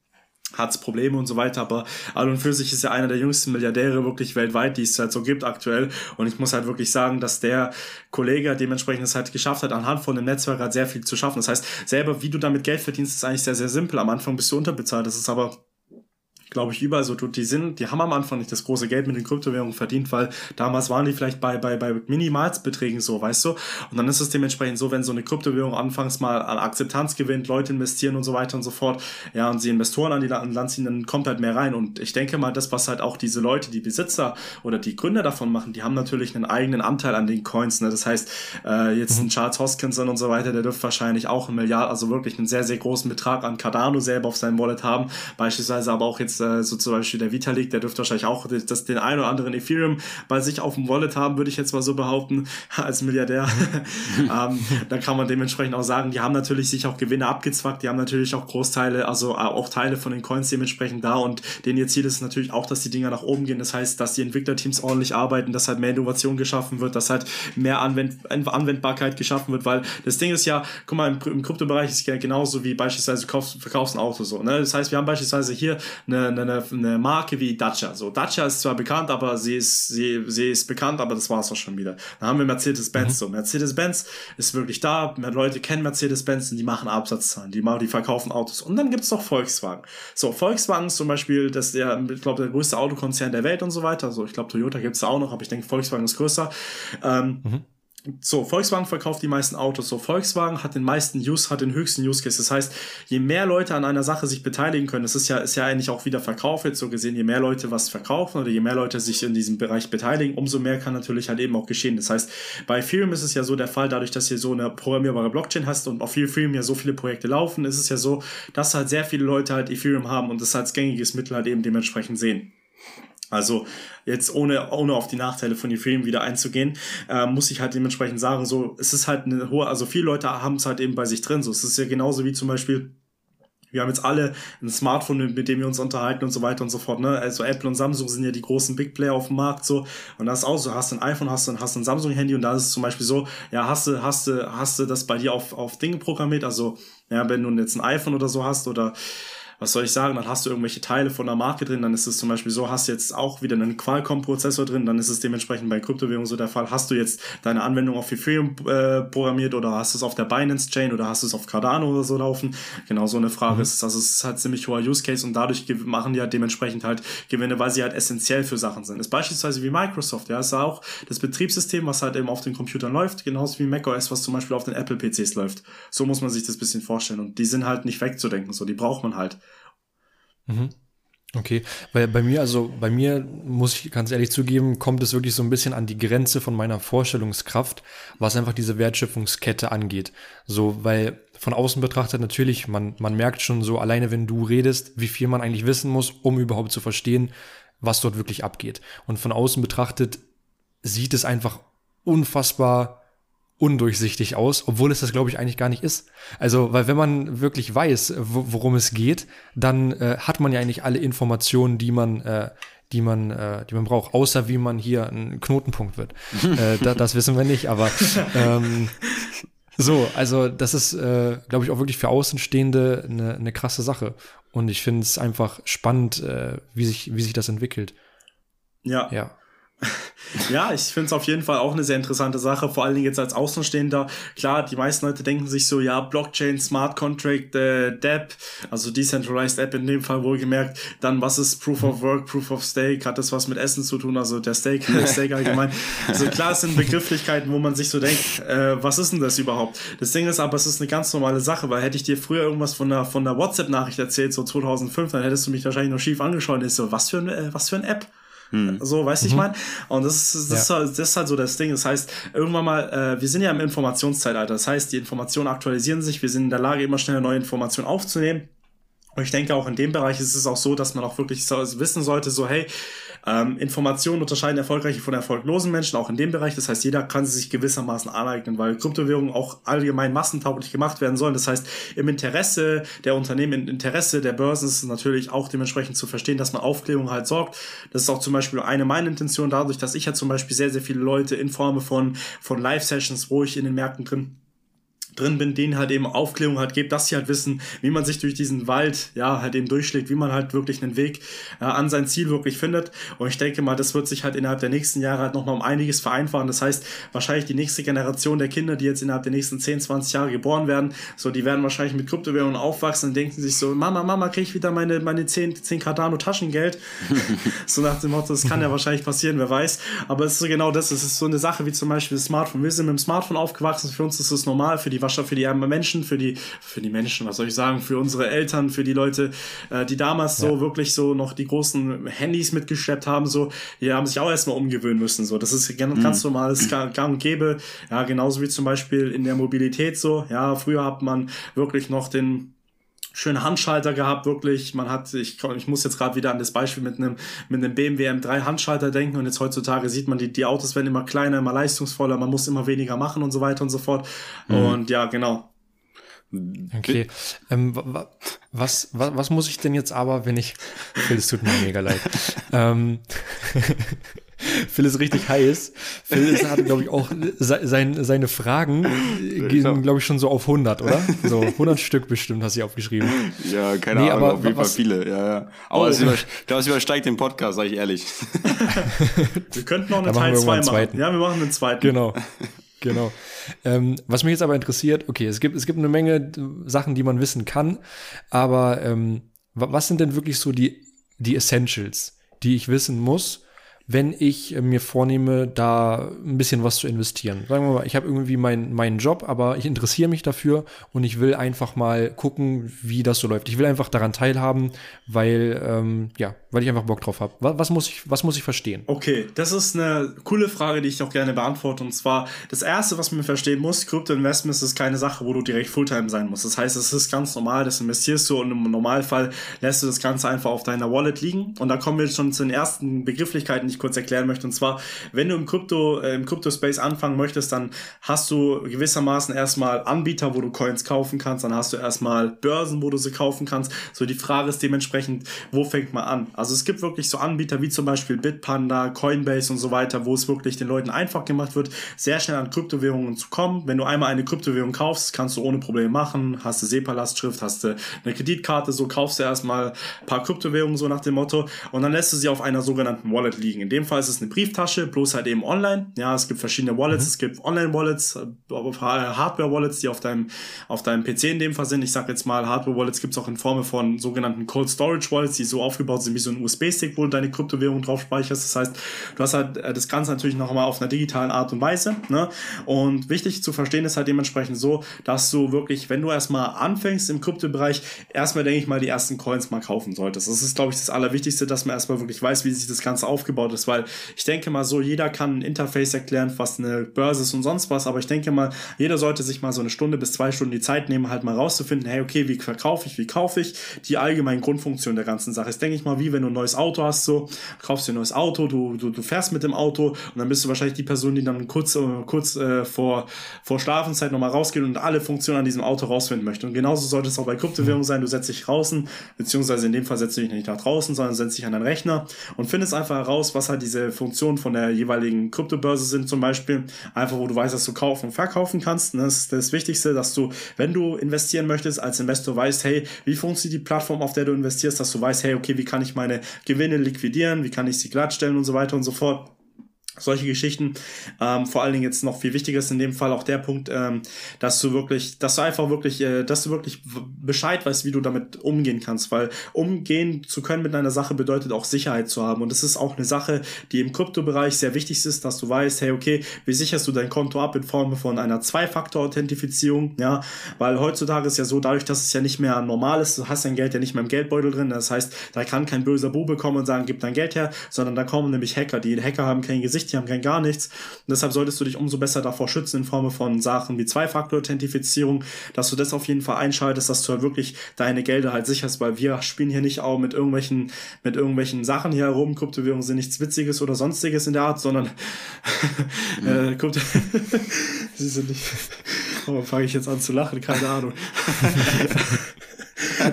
hat's Probleme und so weiter, aber all und für sich ist er einer der jüngsten Milliardäre wirklich weltweit, die es halt so gibt aktuell und ich muss halt wirklich sagen, dass der Kollege dementsprechend es halt geschafft hat, anhand von dem Netzwerk halt sehr viel zu schaffen. Das heißt, selber wie du damit Geld verdienst, ist eigentlich sehr, sehr simpel. Am Anfang bist du unterbezahlt, das ist aber glaube ich, überall so tut. Die sind, die haben am Anfang nicht das große Geld mit den Kryptowährungen verdient, weil damals waren die vielleicht bei, bei, bei Minimalsbeträgen so, weißt du? Und dann ist es dementsprechend so, wenn so eine Kryptowährung anfangs mal an Akzeptanz gewinnt, Leute investieren und so weiter und so fort, ja, und sie Investoren an die Land ziehen, dann kommt halt mehr rein. Und ich denke mal, das, was halt auch diese Leute, die Besitzer oder die Gründer davon machen, die haben natürlich einen eigenen Anteil an den Coins. Ne? Das heißt, äh, jetzt mhm. ein Charles Hoskinson und so weiter, der dürfte wahrscheinlich auch ein Milliard, also wirklich einen sehr, sehr großen Betrag an Cardano selber auf seinem Wallet haben. Beispielsweise aber auch jetzt äh, so zum Beispiel der Vitalik, der dürfte wahrscheinlich auch das, den einen oder anderen Ethereum bei sich auf dem Wallet haben, würde ich jetzt mal so behaupten, als Milliardär. ähm, da kann man dementsprechend auch sagen, die haben natürlich sich auch Gewinne abgezwackt, die haben natürlich auch Großteile, also äh, auch Teile von den Coins dementsprechend da und denen ihr Ziel ist natürlich auch, dass die Dinger nach oben gehen. Das heißt, dass die Entwicklerteams ordentlich arbeiten, dass halt mehr Innovation geschaffen wird, dass halt mehr Anwend Anwendbarkeit geschaffen wird, weil das Ding ist ja, guck mal, im, im Kryptobereich ist es ja genauso wie beispielsweise du verkaufst ein Auto so. Ne? Das heißt, wir haben beispielsweise hier eine, eine, eine Marke wie Dacia. So, Dacia ist zwar bekannt, aber sie ist, sie, sie ist bekannt, aber das war's auch schon wieder. Dann haben wir Mercedes-Benz. Mhm. So, Mercedes-Benz ist wirklich da. Leute kennen Mercedes-Benz und die machen Absatzzahlen. Die machen, die verkaufen Autos. Und dann gibt's noch Volkswagen. So, Volkswagen ist zum Beispiel, das ist der, ich glaube, der größte Autokonzern der Welt und so weiter. So, ich glaube, Toyota gibt's auch noch, aber ich denke, Volkswagen ist größer. Ähm, mhm so, Volkswagen verkauft die meisten Autos. So, Volkswagen hat den meisten Use, hat den höchsten Use Case. Das heißt, je mehr Leute an einer Sache sich beteiligen können, das ist ja, ist ja eigentlich auch wieder Verkauf jetzt so gesehen, je mehr Leute was verkaufen oder je mehr Leute sich in diesem Bereich beteiligen, umso mehr kann natürlich halt eben auch geschehen. Das heißt, bei Ethereum ist es ja so der Fall, dadurch, dass ihr so eine programmierbare Blockchain hast und auf Ethereum ja so viele Projekte laufen, ist es ja so, dass halt sehr viele Leute halt Ethereum haben und das als gängiges Mittel halt eben dementsprechend sehen. Also jetzt ohne, ohne auf die Nachteile von Ethereum wieder einzugehen, äh, muss ich halt dementsprechend sagen, so, es ist halt eine hohe, also viele Leute haben es halt eben bei sich drin. So, es ist ja genauso wie zum Beispiel, wir haben jetzt alle ein Smartphone, mit dem wir uns unterhalten und so weiter und so fort. Ne? Also Apple und Samsung sind ja die großen Big Player auf dem Markt so. Und das ist auch so, hast du ein iPhone, hast du, hast du ein Samsung-Handy und da ist es zum Beispiel so, ja, hast du, hast du, hast du das bei dir auf, auf Dinge programmiert, also ja, wenn du jetzt ein iPhone oder so hast oder was soll ich sagen, dann hast du irgendwelche Teile von der Marke drin, dann ist es zum Beispiel so, hast jetzt auch wieder einen Qualcomm-Prozessor drin, dann ist es dementsprechend bei Kryptowährungen so der Fall, hast du jetzt deine Anwendung auf Ethereum äh, programmiert oder hast du es auf der Binance-Chain oder hast du es auf Cardano oder so laufen, genau so eine Frage mhm. ist es, also es ist halt ziemlich hoher Use-Case und dadurch machen die halt dementsprechend halt Gewinne, weil sie halt essentiell für Sachen sind. Das ist beispielsweise wie Microsoft, ja, ist auch das Betriebssystem, was halt eben auf den Computern läuft, genauso wie macOS, was zum Beispiel auf den Apple-PCs läuft. So muss man sich das bisschen vorstellen und die sind halt nicht wegzudenken, so, die braucht man halt. Mhm. Okay, weil bei mir, also bei mir muss ich ganz ehrlich zugeben, kommt es wirklich so ein bisschen an die Grenze von meiner Vorstellungskraft, was einfach diese Wertschöpfungskette angeht. So, weil von außen betrachtet natürlich, man, man merkt schon so alleine, wenn du redest, wie viel man eigentlich wissen muss, um überhaupt zu verstehen, was dort wirklich abgeht. Und von außen betrachtet sieht es einfach unfassbar undurchsichtig aus, obwohl es das, glaube ich, eigentlich gar nicht ist. Also, weil wenn man wirklich weiß, worum es geht, dann äh, hat man ja eigentlich alle Informationen, die man, äh, die man, äh, die man braucht, außer wie man hier ein Knotenpunkt wird. äh, da, das wissen wir nicht, aber ähm, so, also das ist, äh, glaube ich, auch wirklich für Außenstehende eine, eine krasse Sache. Und ich finde es einfach spannend, äh, wie sich, wie sich das entwickelt. Ja. Ja. Ja, ich finde es auf jeden Fall auch eine sehr interessante Sache, vor allen Dingen jetzt als Außenstehender. Klar, die meisten Leute denken sich so, ja, Blockchain, Smart Contract, äh, DApp, also Decentralized App in dem Fall wohlgemerkt. Dann, was ist Proof of Work, Proof of Stake? Hat das was mit Essen zu tun? Also der Stake, der Stake allgemein. Also klar, es sind Begrifflichkeiten, wo man sich so denkt, äh, was ist denn das überhaupt? Das Ding ist aber, es ist eine ganz normale Sache, weil hätte ich dir früher irgendwas von der, von der WhatsApp-Nachricht erzählt, so 2005, dann hättest du mich wahrscheinlich noch schief angeschaut und ist so, was für ein, äh, was für ein App? Hm. So, weißt du, mhm. ich meine? Und das, ist, das, ja. ist halt, das ist halt so das Ding. Das heißt, irgendwann mal, äh, wir sind ja im Informationszeitalter. Das heißt, die Informationen aktualisieren sich. Wir sind in der Lage, immer schneller neue Informationen aufzunehmen. Und ich denke, auch in dem Bereich ist es auch so, dass man auch wirklich so wissen sollte, so, hey, ähm, Informationen unterscheiden erfolgreiche von erfolglosen Menschen, auch in dem Bereich. Das heißt, jeder kann sie sich gewissermaßen aneignen, weil Kryptowährungen auch allgemein massentauglich gemacht werden sollen. Das heißt, im Interesse der Unternehmen, im Interesse der Börsen ist es natürlich auch dementsprechend zu verstehen, dass man Aufklärung halt sorgt. Das ist auch zum Beispiel eine meiner Intention dadurch, dass ich ja zum Beispiel sehr, sehr viele Leute in Form von, von Live-Sessions, wo ich in den Märkten drin drin bin, denen halt eben Aufklärung halt gibt, dass sie halt wissen, wie man sich durch diesen Wald, ja, halt eben durchschlägt, wie man halt wirklich einen Weg äh, an sein Ziel wirklich findet. Und ich denke mal, das wird sich halt innerhalb der nächsten Jahre halt nochmal um einiges vereinfachen. Das heißt, wahrscheinlich die nächste Generation der Kinder, die jetzt innerhalb der nächsten 10, 20 Jahre geboren werden, so, die werden wahrscheinlich mit Kryptowährungen aufwachsen und denken sich so, Mama, Mama, krieg ich wieder meine, meine 10, 10 Cardano Taschengeld? so nach dem Motto, das kann ja wahrscheinlich passieren, wer weiß. Aber es ist so genau das. Es ist so eine Sache wie zum Beispiel das Smartphone. Wir sind mit dem Smartphone aufgewachsen. Für uns ist es normal, für die Wascher, für die Menschen, für die, für die Menschen, was soll ich sagen, für unsere Eltern, für die Leute, äh, die damals ja. so wirklich so noch die großen Handys mitgeschleppt haben, so, die haben sich auch erstmal umgewöhnen müssen, so. Das ist ganz, mhm. ganz normales Gang und Gäbe, ja, genauso wie zum Beispiel in der Mobilität so, ja, früher hat man wirklich noch den, schönen Handschalter gehabt, wirklich. Man hat, ich, ich muss jetzt gerade wieder an das Beispiel mit einem, mit einem BMW M3 Handschalter denken und jetzt heutzutage sieht man, die, die Autos werden immer kleiner, immer leistungsvoller, man muss immer weniger machen und so weiter und so fort. Mhm. Und ja, genau. Okay. Ähm, was, was, was muss ich denn jetzt aber, wenn ich. Es tut mir mega leid. ähm, Phil ist richtig heiß. Phil ist, hat, glaube ich, auch sein, seine Fragen gehen, glaube ich, schon so auf 100, oder? So 100 Stück bestimmt hast du aufgeschrieben. Ja, keine nee, Ahnung, aber, auf jeden Fall viele. Ja, ja. Aber oh. es, über, das übersteigt den Podcast, sage ich ehrlich. wir könnten noch eine Teil 2 machen. Ja, wir machen einen zweiten. Genau. Genau. Ähm, was mich jetzt aber interessiert, okay, es gibt, es gibt eine Menge Sachen, die man wissen kann, aber ähm, was sind denn wirklich so die, die Essentials, die ich wissen muss, wenn ich äh, mir vornehme, da ein bisschen was zu investieren. Sagen wir mal, ich habe irgendwie meinen meinen Job, aber ich interessiere mich dafür und ich will einfach mal gucken, wie das so läuft. Ich will einfach daran teilhaben, weil ähm, ja, weil ich einfach Bock drauf habe. Was, was, muss ich was muss ich verstehen? Okay, das ist eine coole Frage, die ich auch gerne beantworte. Und zwar das erste, was man verstehen muss: Crypto Investments ist keine Sache, wo du direkt Fulltime sein musst. Das heißt, es ist ganz normal, das investierst du und im Normalfall lässt du das Ganze einfach auf deiner Wallet liegen. Und da kommen wir schon zu den ersten Begrifflichkeiten, ich kurz erklären möchte. Und zwar, wenn du im Krypto, äh, im Krypto-Space anfangen möchtest, dann hast du gewissermaßen erstmal Anbieter, wo du Coins kaufen kannst, dann hast du erstmal Börsen, wo du sie kaufen kannst. So die Frage ist dementsprechend, wo fängt man an? Also es gibt wirklich so Anbieter wie zum Beispiel Bitpanda, Coinbase und so weiter, wo es wirklich den Leuten einfach gemacht wird, sehr schnell an Kryptowährungen zu kommen. Wenn du einmal eine Kryptowährung kaufst, kannst du ohne Probleme machen, hast du SEPA-Lastschrift, hast du eine Kreditkarte, so kaufst du erstmal ein paar Kryptowährungen so nach dem Motto und dann lässt du sie auf einer sogenannten Wallet liegen. In dem Fall ist es eine Brieftasche, bloß halt eben online. Ja, es gibt verschiedene Wallets, mhm. es gibt Online-Wallets, äh, Hardware-Wallets, die auf deinem, auf deinem PC in dem Fall sind. Ich sag jetzt mal, Hardware-Wallets gibt es auch in Form von sogenannten Cold Storage Wallets, die so aufgebaut sind wie so ein USB-Stick, wo du deine Kryptowährung drauf speicherst. Das heißt, du hast halt äh, das Ganze natürlich noch mal auf einer digitalen Art und Weise. Ne? Und wichtig zu verstehen ist halt dementsprechend so, dass du wirklich, wenn du erstmal anfängst im Kryptobereich, erstmal, denke ich mal, die ersten Coins mal kaufen solltest. Das ist, glaube ich, das Allerwichtigste, dass man erstmal wirklich weiß, wie sich das Ganze aufgebaut ist, weil ich denke mal so, jeder kann ein Interface erklären, was eine Börse ist und sonst was, aber ich denke mal, jeder sollte sich mal so eine Stunde bis zwei Stunden die Zeit nehmen, halt mal rauszufinden, hey, okay, wie verkaufe ich, wie kaufe ich, die allgemeinen Grundfunktionen der ganzen Sache. Das denke ich mal, wie wenn du ein neues Auto hast, so, kaufst dir ein neues Auto, du, du, du fährst mit dem Auto und dann bist du wahrscheinlich die Person, die dann kurz, äh, kurz äh, vor, vor Schlafenszeit nochmal rausgeht und alle Funktionen an diesem Auto rausfinden möchte. Und genauso sollte es auch bei Kryptowährungen sein, du setzt dich draußen, beziehungsweise in dem Fall setzt du dich nicht nach draußen, sondern setzt dich an deinen Rechner und findest einfach heraus, was halt diese Funktionen von der jeweiligen Kryptobörse sind, zum Beispiel. Einfach, wo du weißt, dass du kaufen und verkaufen kannst. Das ist das Wichtigste, dass du, wenn du investieren möchtest, als Investor weißt, hey, wie funktioniert die Plattform, auf der du investierst, dass du weißt, hey, okay, wie kann ich meine Gewinne liquidieren, wie kann ich sie glattstellen und so weiter und so fort solche Geschichten. Ähm, vor allen Dingen jetzt noch viel wichtiger ist in dem Fall auch der Punkt, ähm, dass du wirklich, dass du einfach wirklich, äh, dass du wirklich Bescheid weißt, wie du damit umgehen kannst, weil umgehen zu können mit einer Sache bedeutet auch Sicherheit zu haben und das ist auch eine Sache, die im Kryptobereich sehr wichtig ist, dass du weißt, hey, okay, wie sicherst du dein Konto ab in Form von einer Zwei-Faktor-Authentifizierung, ja, weil heutzutage ist ja so, dadurch, dass es ja nicht mehr normal ist, du hast dein Geld ja nicht mehr im Geldbeutel drin, das heißt, da kann kein böser Bube kommen und sagen, gib dein Geld her, sondern da kommen nämlich Hacker, die Hacker haben kein Gesicht die haben kein gar nichts. Und deshalb solltest du dich umso besser davor schützen in Form von Sachen wie Zwei-Faktor-Authentifizierung, dass du das auf jeden Fall einschaltest, dass du halt wirklich deine Gelder halt sicherst, weil wir spielen hier nicht auch mit irgendwelchen, mit irgendwelchen Sachen hier herum. Kryptowährungen sind nichts Witziges oder sonstiges in der Art, sondern äh, Krypto Sie sind nicht. Oh, fange ich jetzt an zu lachen, keine Ahnung.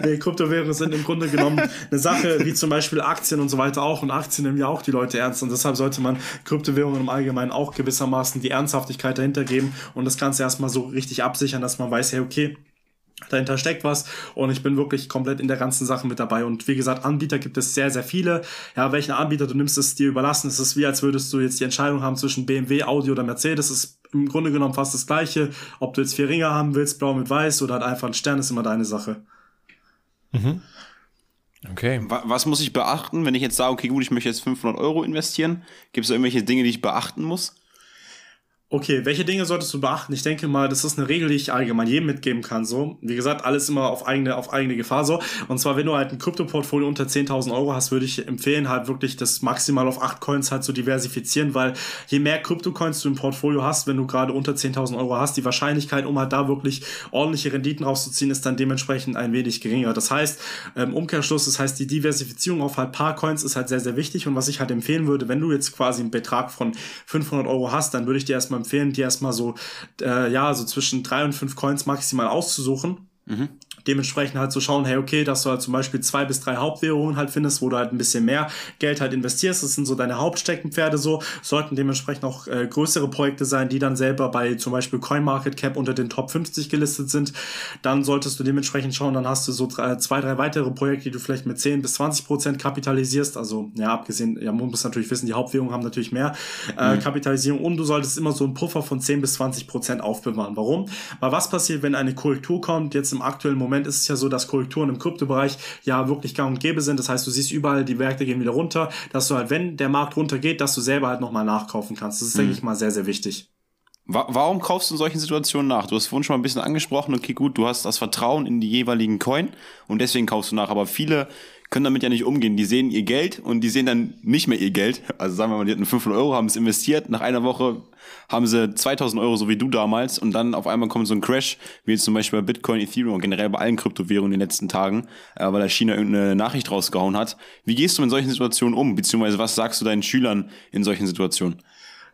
Nee, Kryptowährungen sind im Grunde genommen eine Sache, wie zum Beispiel Aktien und so weiter auch. Und Aktien nehmen ja auch die Leute ernst. Und deshalb sollte man Kryptowährungen im Allgemeinen auch gewissermaßen die Ernsthaftigkeit dahinter geben und das Ganze erstmal so richtig absichern, dass man weiß, hey, okay, Dahinter steckt was und ich bin wirklich komplett in der ganzen Sache mit dabei. Und wie gesagt, Anbieter gibt es sehr, sehr viele. Ja, welchen Anbieter du nimmst, ist dir überlassen. Es ist wie, als würdest du jetzt die Entscheidung haben zwischen BMW, Audi oder Mercedes. Es ist im Grunde genommen fast das Gleiche. Ob du jetzt vier Ringe haben willst, blau mit weiß oder halt einfach ein Stern, ist immer deine Sache. Mhm. Okay. Was muss ich beachten, wenn ich jetzt sage, okay, gut, ich möchte jetzt 500 Euro investieren? Gibt es irgendwelche Dinge, die ich beachten muss? Okay, welche Dinge solltest du beachten? Ich denke mal, das ist eine Regel, die ich allgemein jedem mitgeben kann. So, wie gesagt, alles immer auf eigene, auf eigene Gefahr. So, und zwar, wenn du halt ein Krypto-Portfolio unter 10.000 Euro hast, würde ich empfehlen, halt wirklich das maximal auf acht Coins halt zu diversifizieren, weil je mehr Krypto-Coins du im Portfolio hast, wenn du gerade unter 10.000 Euro hast, die Wahrscheinlichkeit, um halt da wirklich ordentliche Renditen rauszuziehen, ist dann dementsprechend ein wenig geringer. Das heißt, im Umkehrschluss, das heißt, die Diversifizierung auf halt paar Coins ist halt sehr, sehr wichtig. Und was ich halt empfehlen würde, wenn du jetzt quasi einen Betrag von 500 Euro hast, dann würde ich dir erstmal empfehlen, dir erstmal so, äh, ja, so zwischen drei und fünf Coins maximal auszusuchen. Mhm dementsprechend halt zu so schauen, hey, okay, dass du halt zum Beispiel zwei bis drei Hauptwährungen halt findest, wo du halt ein bisschen mehr Geld halt investierst. Das sind so deine Hauptsteckenpferde so. Sollten dementsprechend auch äh, größere Projekte sein, die dann selber bei zum Beispiel CoinMarketCap unter den Top 50 gelistet sind. Dann solltest du dementsprechend schauen, dann hast du so drei, zwei, drei weitere Projekte, die du vielleicht mit 10 bis 20 Prozent kapitalisierst. Also, ja, abgesehen, ja, man muss natürlich wissen, die Hauptwährungen haben natürlich mehr äh, mhm. Kapitalisierung und du solltest immer so einen Puffer von 10 bis 20 Prozent aufbewahren. Warum? Weil was passiert, wenn eine Korrektur kommt? Jetzt im aktuellen Moment Moment ist es ja so, dass Korrekturen im Kryptobereich ja wirklich gang und gäbe sind. Das heißt, du siehst überall, die Märkte gehen wieder runter, dass du halt, wenn der Markt runtergeht, dass du selber halt nochmal nachkaufen kannst. Das ist, mhm. denke ich mal, sehr, sehr wichtig. warum kaufst du in solchen Situationen nach? Du hast vorhin schon mal ein bisschen angesprochen, okay, gut, du hast das Vertrauen in die jeweiligen Coin und deswegen kaufst du nach. Aber viele können damit ja nicht umgehen. Die sehen ihr Geld und die sehen dann nicht mehr ihr Geld. Also sagen wir mal, die hatten 500 Euro, haben es investiert. Nach einer Woche haben sie 2000 Euro, so wie du damals. Und dann auf einmal kommt so ein Crash, wie jetzt zum Beispiel bei Bitcoin, Ethereum und generell bei allen Kryptowährungen in den letzten Tagen, äh, weil da China irgendeine Nachricht rausgehauen hat. Wie gehst du in solchen Situationen um? Beziehungsweise was sagst du deinen Schülern in solchen Situationen?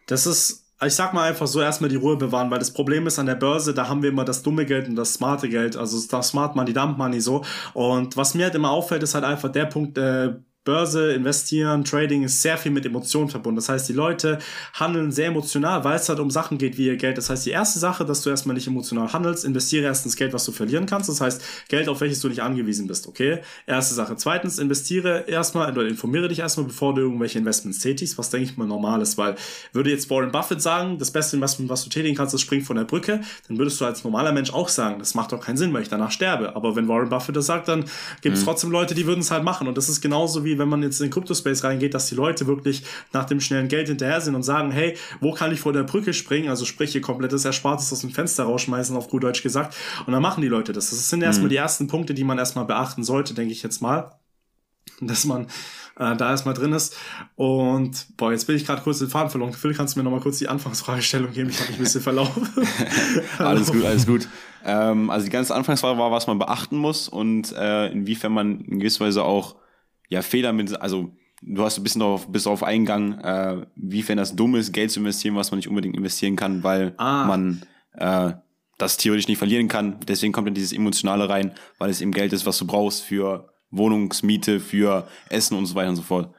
Das ist ich sag mal einfach so erstmal die Ruhe bewahren, weil das Problem ist an der Börse, da haben wir immer das dumme Geld und das smarte Geld, also das Smart Money, Dump Money so. Und was mir halt immer auffällt, ist halt einfach der Punkt, äh, Börse, Investieren, Trading ist sehr viel mit Emotionen verbunden. Das heißt, die Leute handeln sehr emotional, weil es halt um Sachen geht wie ihr Geld. Das heißt, die erste Sache, dass du erstmal nicht emotional handelst, investiere erstens Geld, was du verlieren kannst. Das heißt, Geld, auf welches du nicht angewiesen bist, okay? Erste Sache. Zweitens, investiere erstmal oder informiere dich erstmal, bevor du irgendwelche Investments tätigst, was denke ich mal normal ist, weil würde jetzt Warren Buffett sagen, das beste Investment, was du tätigen kannst, ist springen von der Brücke, dann würdest du als normaler Mensch auch sagen, das macht doch keinen Sinn, weil ich danach sterbe. Aber wenn Warren Buffett das sagt, dann gibt es mhm. trotzdem Leute, die würden es halt machen. Und das ist genauso wie wenn man jetzt in den Kryptospace reingeht, dass die Leute wirklich nach dem schnellen Geld hinterher sind und sagen, hey, wo kann ich vor der Brücke springen? Also sprich, ihr komplettes Erspartes aus dem Fenster rausschmeißen, auf gut Deutsch gesagt. Und dann machen die Leute das. Das sind erstmal mhm. die ersten Punkte, die man erstmal beachten sollte, denke ich jetzt mal. Dass man äh, da erstmal drin ist. Und boah, jetzt bin ich gerade kurz den Faden verloren. Phil, kannst du mir nochmal kurz die Anfangsfragestellung geben? Ich habe mich ein bisschen verlaufen. alles gut, alles gut. Ähm, also die ganze Anfangsfrage war, was man beachten muss und äh, inwiefern man in gewisser Weise auch ja, Fehler mit, also du hast ein bisschen darauf, bis auf Eingang, äh, wiefern das dumm ist, Geld zu investieren, was man nicht unbedingt investieren kann, weil ah. man äh, das theoretisch nicht verlieren kann. Deswegen kommt dann dieses Emotionale rein, weil es eben Geld ist, was du brauchst für Wohnungsmiete, für Essen und so weiter und so fort.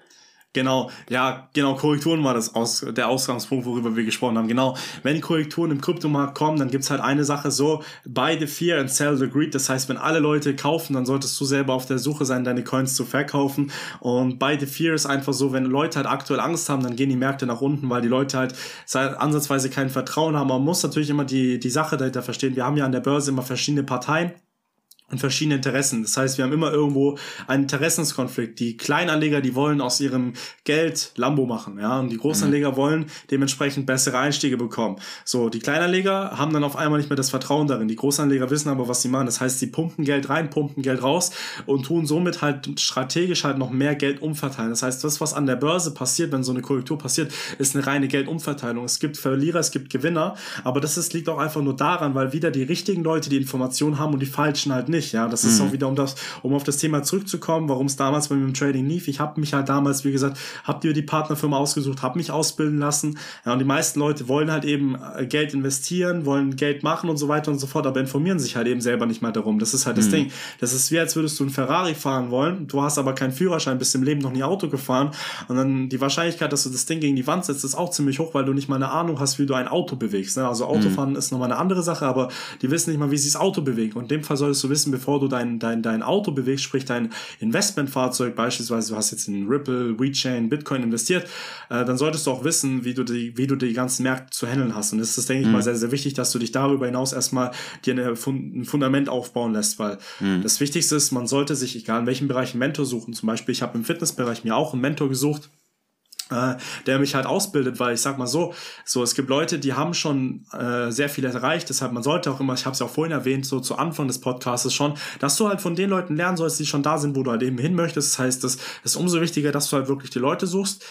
Genau, ja, genau, Korrekturen war das aus, der Ausgangspunkt, worüber wir gesprochen haben. Genau, wenn Korrekturen im Kryptomarkt kommen, dann gibt's halt eine Sache so, buy the fear and sell the greed. Das heißt, wenn alle Leute kaufen, dann solltest du selber auf der Suche sein, deine Coins zu verkaufen. Und buy the fear ist einfach so, wenn Leute halt aktuell Angst haben, dann gehen die Märkte nach unten, weil die Leute halt ansatzweise kein Vertrauen haben. Man muss natürlich immer die, die Sache dahinter verstehen. Wir haben ja an der Börse immer verschiedene Parteien und verschiedene Interessen. Das heißt, wir haben immer irgendwo einen Interessenskonflikt. Die Kleinanleger, die wollen aus ihrem Geld Lambo machen, ja, und die Großanleger mhm. wollen dementsprechend bessere Einstiege bekommen. So, die Kleinanleger haben dann auf einmal nicht mehr das Vertrauen darin. Die Großanleger wissen aber, was sie machen. Das heißt, sie pumpen Geld rein, pumpen Geld raus und tun somit halt strategisch halt noch mehr Geld umverteilen. Das heißt, das, was an der Börse passiert, wenn so eine Korrektur passiert, ist eine reine Geldumverteilung. Es gibt Verlierer, es gibt Gewinner, aber das ist, liegt auch einfach nur daran, weil wieder die richtigen Leute die Informationen haben und die falschen halt nicht nicht. Ja, das ist mhm. auch wieder, um das, um auf das Thema zurückzukommen, warum es damals bei mir im Trading lief. Ich habe mich halt damals, wie gesagt, habe dir die Partnerfirma ausgesucht, habe mich ausbilden lassen. Ja, und die meisten Leute wollen halt eben äh, Geld investieren, wollen Geld machen und so weiter und so fort, aber informieren sich halt eben selber nicht mehr darum. Das ist halt das mhm. Ding. Das ist wie, als würdest du einen Ferrari fahren wollen, du hast aber keinen Führerschein, bist im Leben noch nie Auto gefahren und dann die Wahrscheinlichkeit, dass du das Ding gegen die Wand setzt, ist auch ziemlich hoch, weil du nicht mal eine Ahnung hast, wie du ein Auto bewegst. Ne? Also Autofahren mhm. ist nochmal eine andere Sache, aber die wissen nicht mal, wie sie das Auto bewegen. Und in dem Fall solltest du wissen, wissen, bevor du dein, dein, dein Auto bewegst, sprich dein Investmentfahrzeug, beispielsweise du hast jetzt in Ripple, WeChain, Bitcoin investiert, äh, dann solltest du auch wissen, wie du die, wie du die ganzen Märkte zu handeln hast. Und es ist, denke ich mhm. mal, sehr, sehr wichtig, dass du dich darüber hinaus erstmal dir eine, ein Fundament aufbauen lässt, weil mhm. das Wichtigste ist, man sollte sich, egal in welchem Bereich, einen Mentor suchen. Zum Beispiel, ich habe im Fitnessbereich mir auch einen Mentor gesucht, äh, der mich halt ausbildet, weil ich sag mal so, so es gibt Leute, die haben schon äh, sehr viel erreicht, deshalb man sollte auch immer, ich habe es ja auch vorhin erwähnt, so zu Anfang des Podcasts schon, dass du halt von den Leuten lernen sollst, die schon da sind, wo du halt eben hin möchtest. Das heißt, das ist umso wichtiger, dass du halt wirklich die Leute suchst,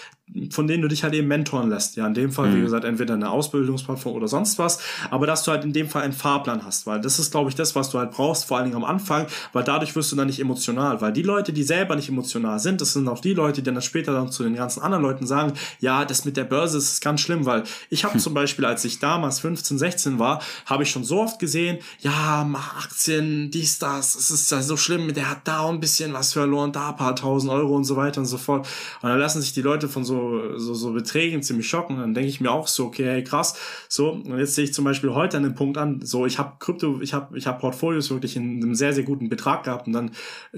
von denen du dich halt eben mentoren lässt. Ja, in dem Fall, mhm. wie gesagt, entweder eine Ausbildungsplattform oder sonst was, aber dass du halt in dem Fall einen Fahrplan hast, weil das ist, glaube ich, das, was du halt brauchst, vor allen Dingen am Anfang, weil dadurch wirst du dann nicht emotional, weil die Leute, die selber nicht emotional sind, das sind auch die Leute, die dann später dann zu den ganzen anderen Leuten sagen, ja, das mit der Börse ist ganz schlimm, weil ich habe hm. zum Beispiel, als ich damals 15, 16 war, habe ich schon so oft gesehen, ja, Aktien, dies, das, es ist ja so schlimm, der hat da ein bisschen was verloren, da ein paar tausend Euro und so weiter und so fort. Und dann lassen sich die Leute von so so, so, so Beträgen ziemlich schocken. Dann denke ich mir auch so, okay, hey, krass. So, und jetzt sehe ich zum Beispiel heute an den Punkt an, so, ich habe Krypto, ich habe ich hab Portfolios wirklich in einem sehr, sehr guten Betrag gehabt. Und dann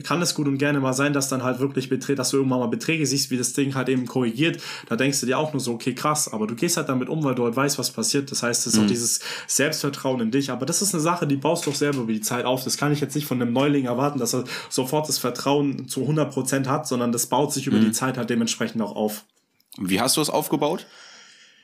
kann es gut und gerne mal sein, dass dann halt wirklich Beträge, dass du irgendwann mal Beträge siehst, wie das Ding halt eben korrigiert. Da denkst du dir auch nur so, okay, krass. Aber du gehst halt damit um, weil du halt weißt, was passiert. Das heißt, es ist mhm. auch dieses Selbstvertrauen in dich. Aber das ist eine Sache, die baust du auch selber über die Zeit auf. Das kann ich jetzt nicht von einem Neuling erwarten, dass er sofort das Vertrauen zu 100 Prozent hat, sondern das baut sich über mhm. die Zeit halt dementsprechend auch auf. Wie hast du es aufgebaut?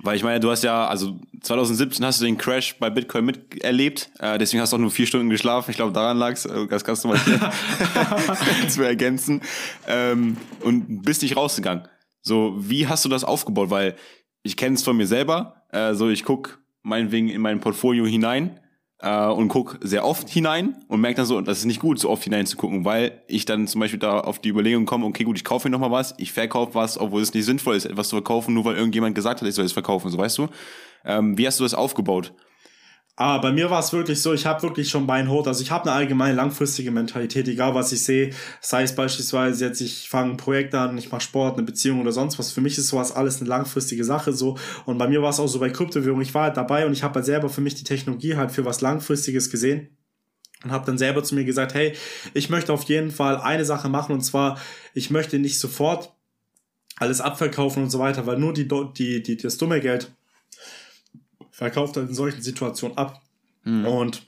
Weil ich meine, du hast ja, also 2017 hast du den Crash bei Bitcoin miterlebt, äh, deswegen hast du auch nur vier Stunden geschlafen. Ich glaube, daran lag es. Äh, das kannst du mal zu ergänzen. Ähm, und bist nicht rausgegangen. So, wie hast du das aufgebaut? Weil ich kenne es von mir selber. Äh, so, ich guck meinetwegen in mein Portfolio hinein äh, und guck sehr oft hinein und merke dann so, das ist nicht gut, so oft hinein zu gucken, weil ich dann zum Beispiel da auf die Überlegung komme, okay, gut, ich kaufe mir nochmal was, ich verkaufe was, obwohl es nicht sinnvoll ist, etwas zu verkaufen, nur weil irgendjemand gesagt hat, ich soll es verkaufen, so weißt du. Ähm, wie hast du das aufgebaut? Aber bei mir war es wirklich so, ich habe wirklich schon Beinhot. Also ich habe eine allgemeine langfristige Mentalität, egal was ich sehe. Sei es beispielsweise jetzt, ich fange ein Projekt an, ich mache Sport, eine Beziehung oder sonst was. Für mich ist sowas alles eine langfristige Sache so. Und bei mir war es auch so bei Kryptowährung. Ich war halt dabei und ich habe halt selber für mich die Technologie halt für was Langfristiges gesehen und habe dann selber zu mir gesagt, hey, ich möchte auf jeden Fall eine Sache machen und zwar, ich möchte nicht sofort alles abverkaufen und so weiter, weil nur die, die, die, das dumme Geld verkauft halt in solchen Situationen ab. Mhm. Und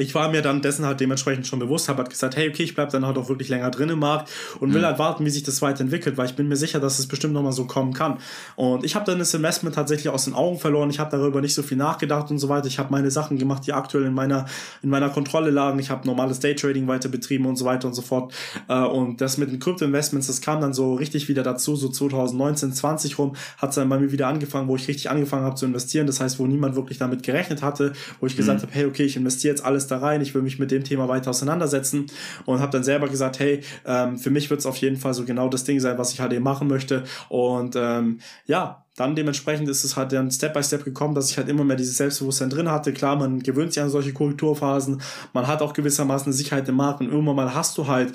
ich war mir dann dessen halt dementsprechend schon bewusst, habe halt gesagt, hey, okay, ich bleibe dann halt auch wirklich länger drin im Markt und will mhm. halt warten, wie sich das weiterentwickelt, weil ich bin mir sicher, dass es bestimmt nochmal so kommen kann. Und ich habe dann das Investment tatsächlich aus den Augen verloren. Ich habe darüber nicht so viel nachgedacht und so weiter. Ich habe meine Sachen gemacht, die aktuell in meiner, in meiner Kontrolle lagen. Ich habe normales Daytrading weiter betrieben und so weiter und so fort. Äh, und das mit den Krypto-Investments, das kam dann so richtig wieder dazu, so 2019, 20 rum, hat es dann bei mir wieder angefangen, wo ich richtig angefangen habe zu investieren. Das heißt, wo niemand wirklich damit gerechnet hatte, wo ich gesagt mhm. habe, hey, okay, ich investiere jetzt alles da rein, ich will mich mit dem Thema weiter auseinandersetzen und habe dann selber gesagt, hey, ähm, für mich wird es auf jeden Fall so genau das Ding sein, was ich halt eben machen möchte. Und ähm, ja, dann dementsprechend ist es halt dann Step by Step gekommen, dass ich halt immer mehr dieses Selbstbewusstsein drin hatte. Klar, man gewöhnt sich an solche Kulturphasen, man hat auch gewissermaßen Sicherheit im Markt und irgendwann mal hast du halt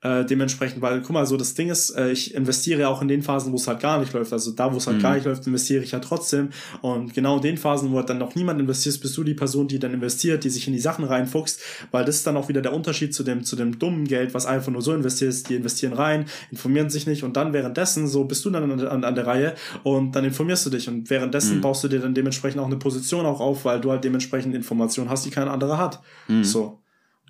äh, dementsprechend, weil, guck mal, so das Ding ist, äh, ich investiere auch in den Phasen, wo es halt gar nicht läuft. Also da, wo es halt mhm. gar nicht läuft, investiere ich ja trotzdem. Und genau in den Phasen, wo halt dann noch niemand investiert, bist du die Person, die dann investiert, die sich in die Sachen reinfuchst, weil das ist dann auch wieder der Unterschied zu dem, zu dem dummen Geld, was einfach nur so investiert, die investieren rein, informieren sich nicht und dann währenddessen, so bist du dann an, an, an der Reihe und dann informierst du dich und währenddessen mhm. baust du dir dann dementsprechend auch eine Position auch auf, weil du halt dementsprechend Informationen hast, die kein anderer hat. Mhm. So.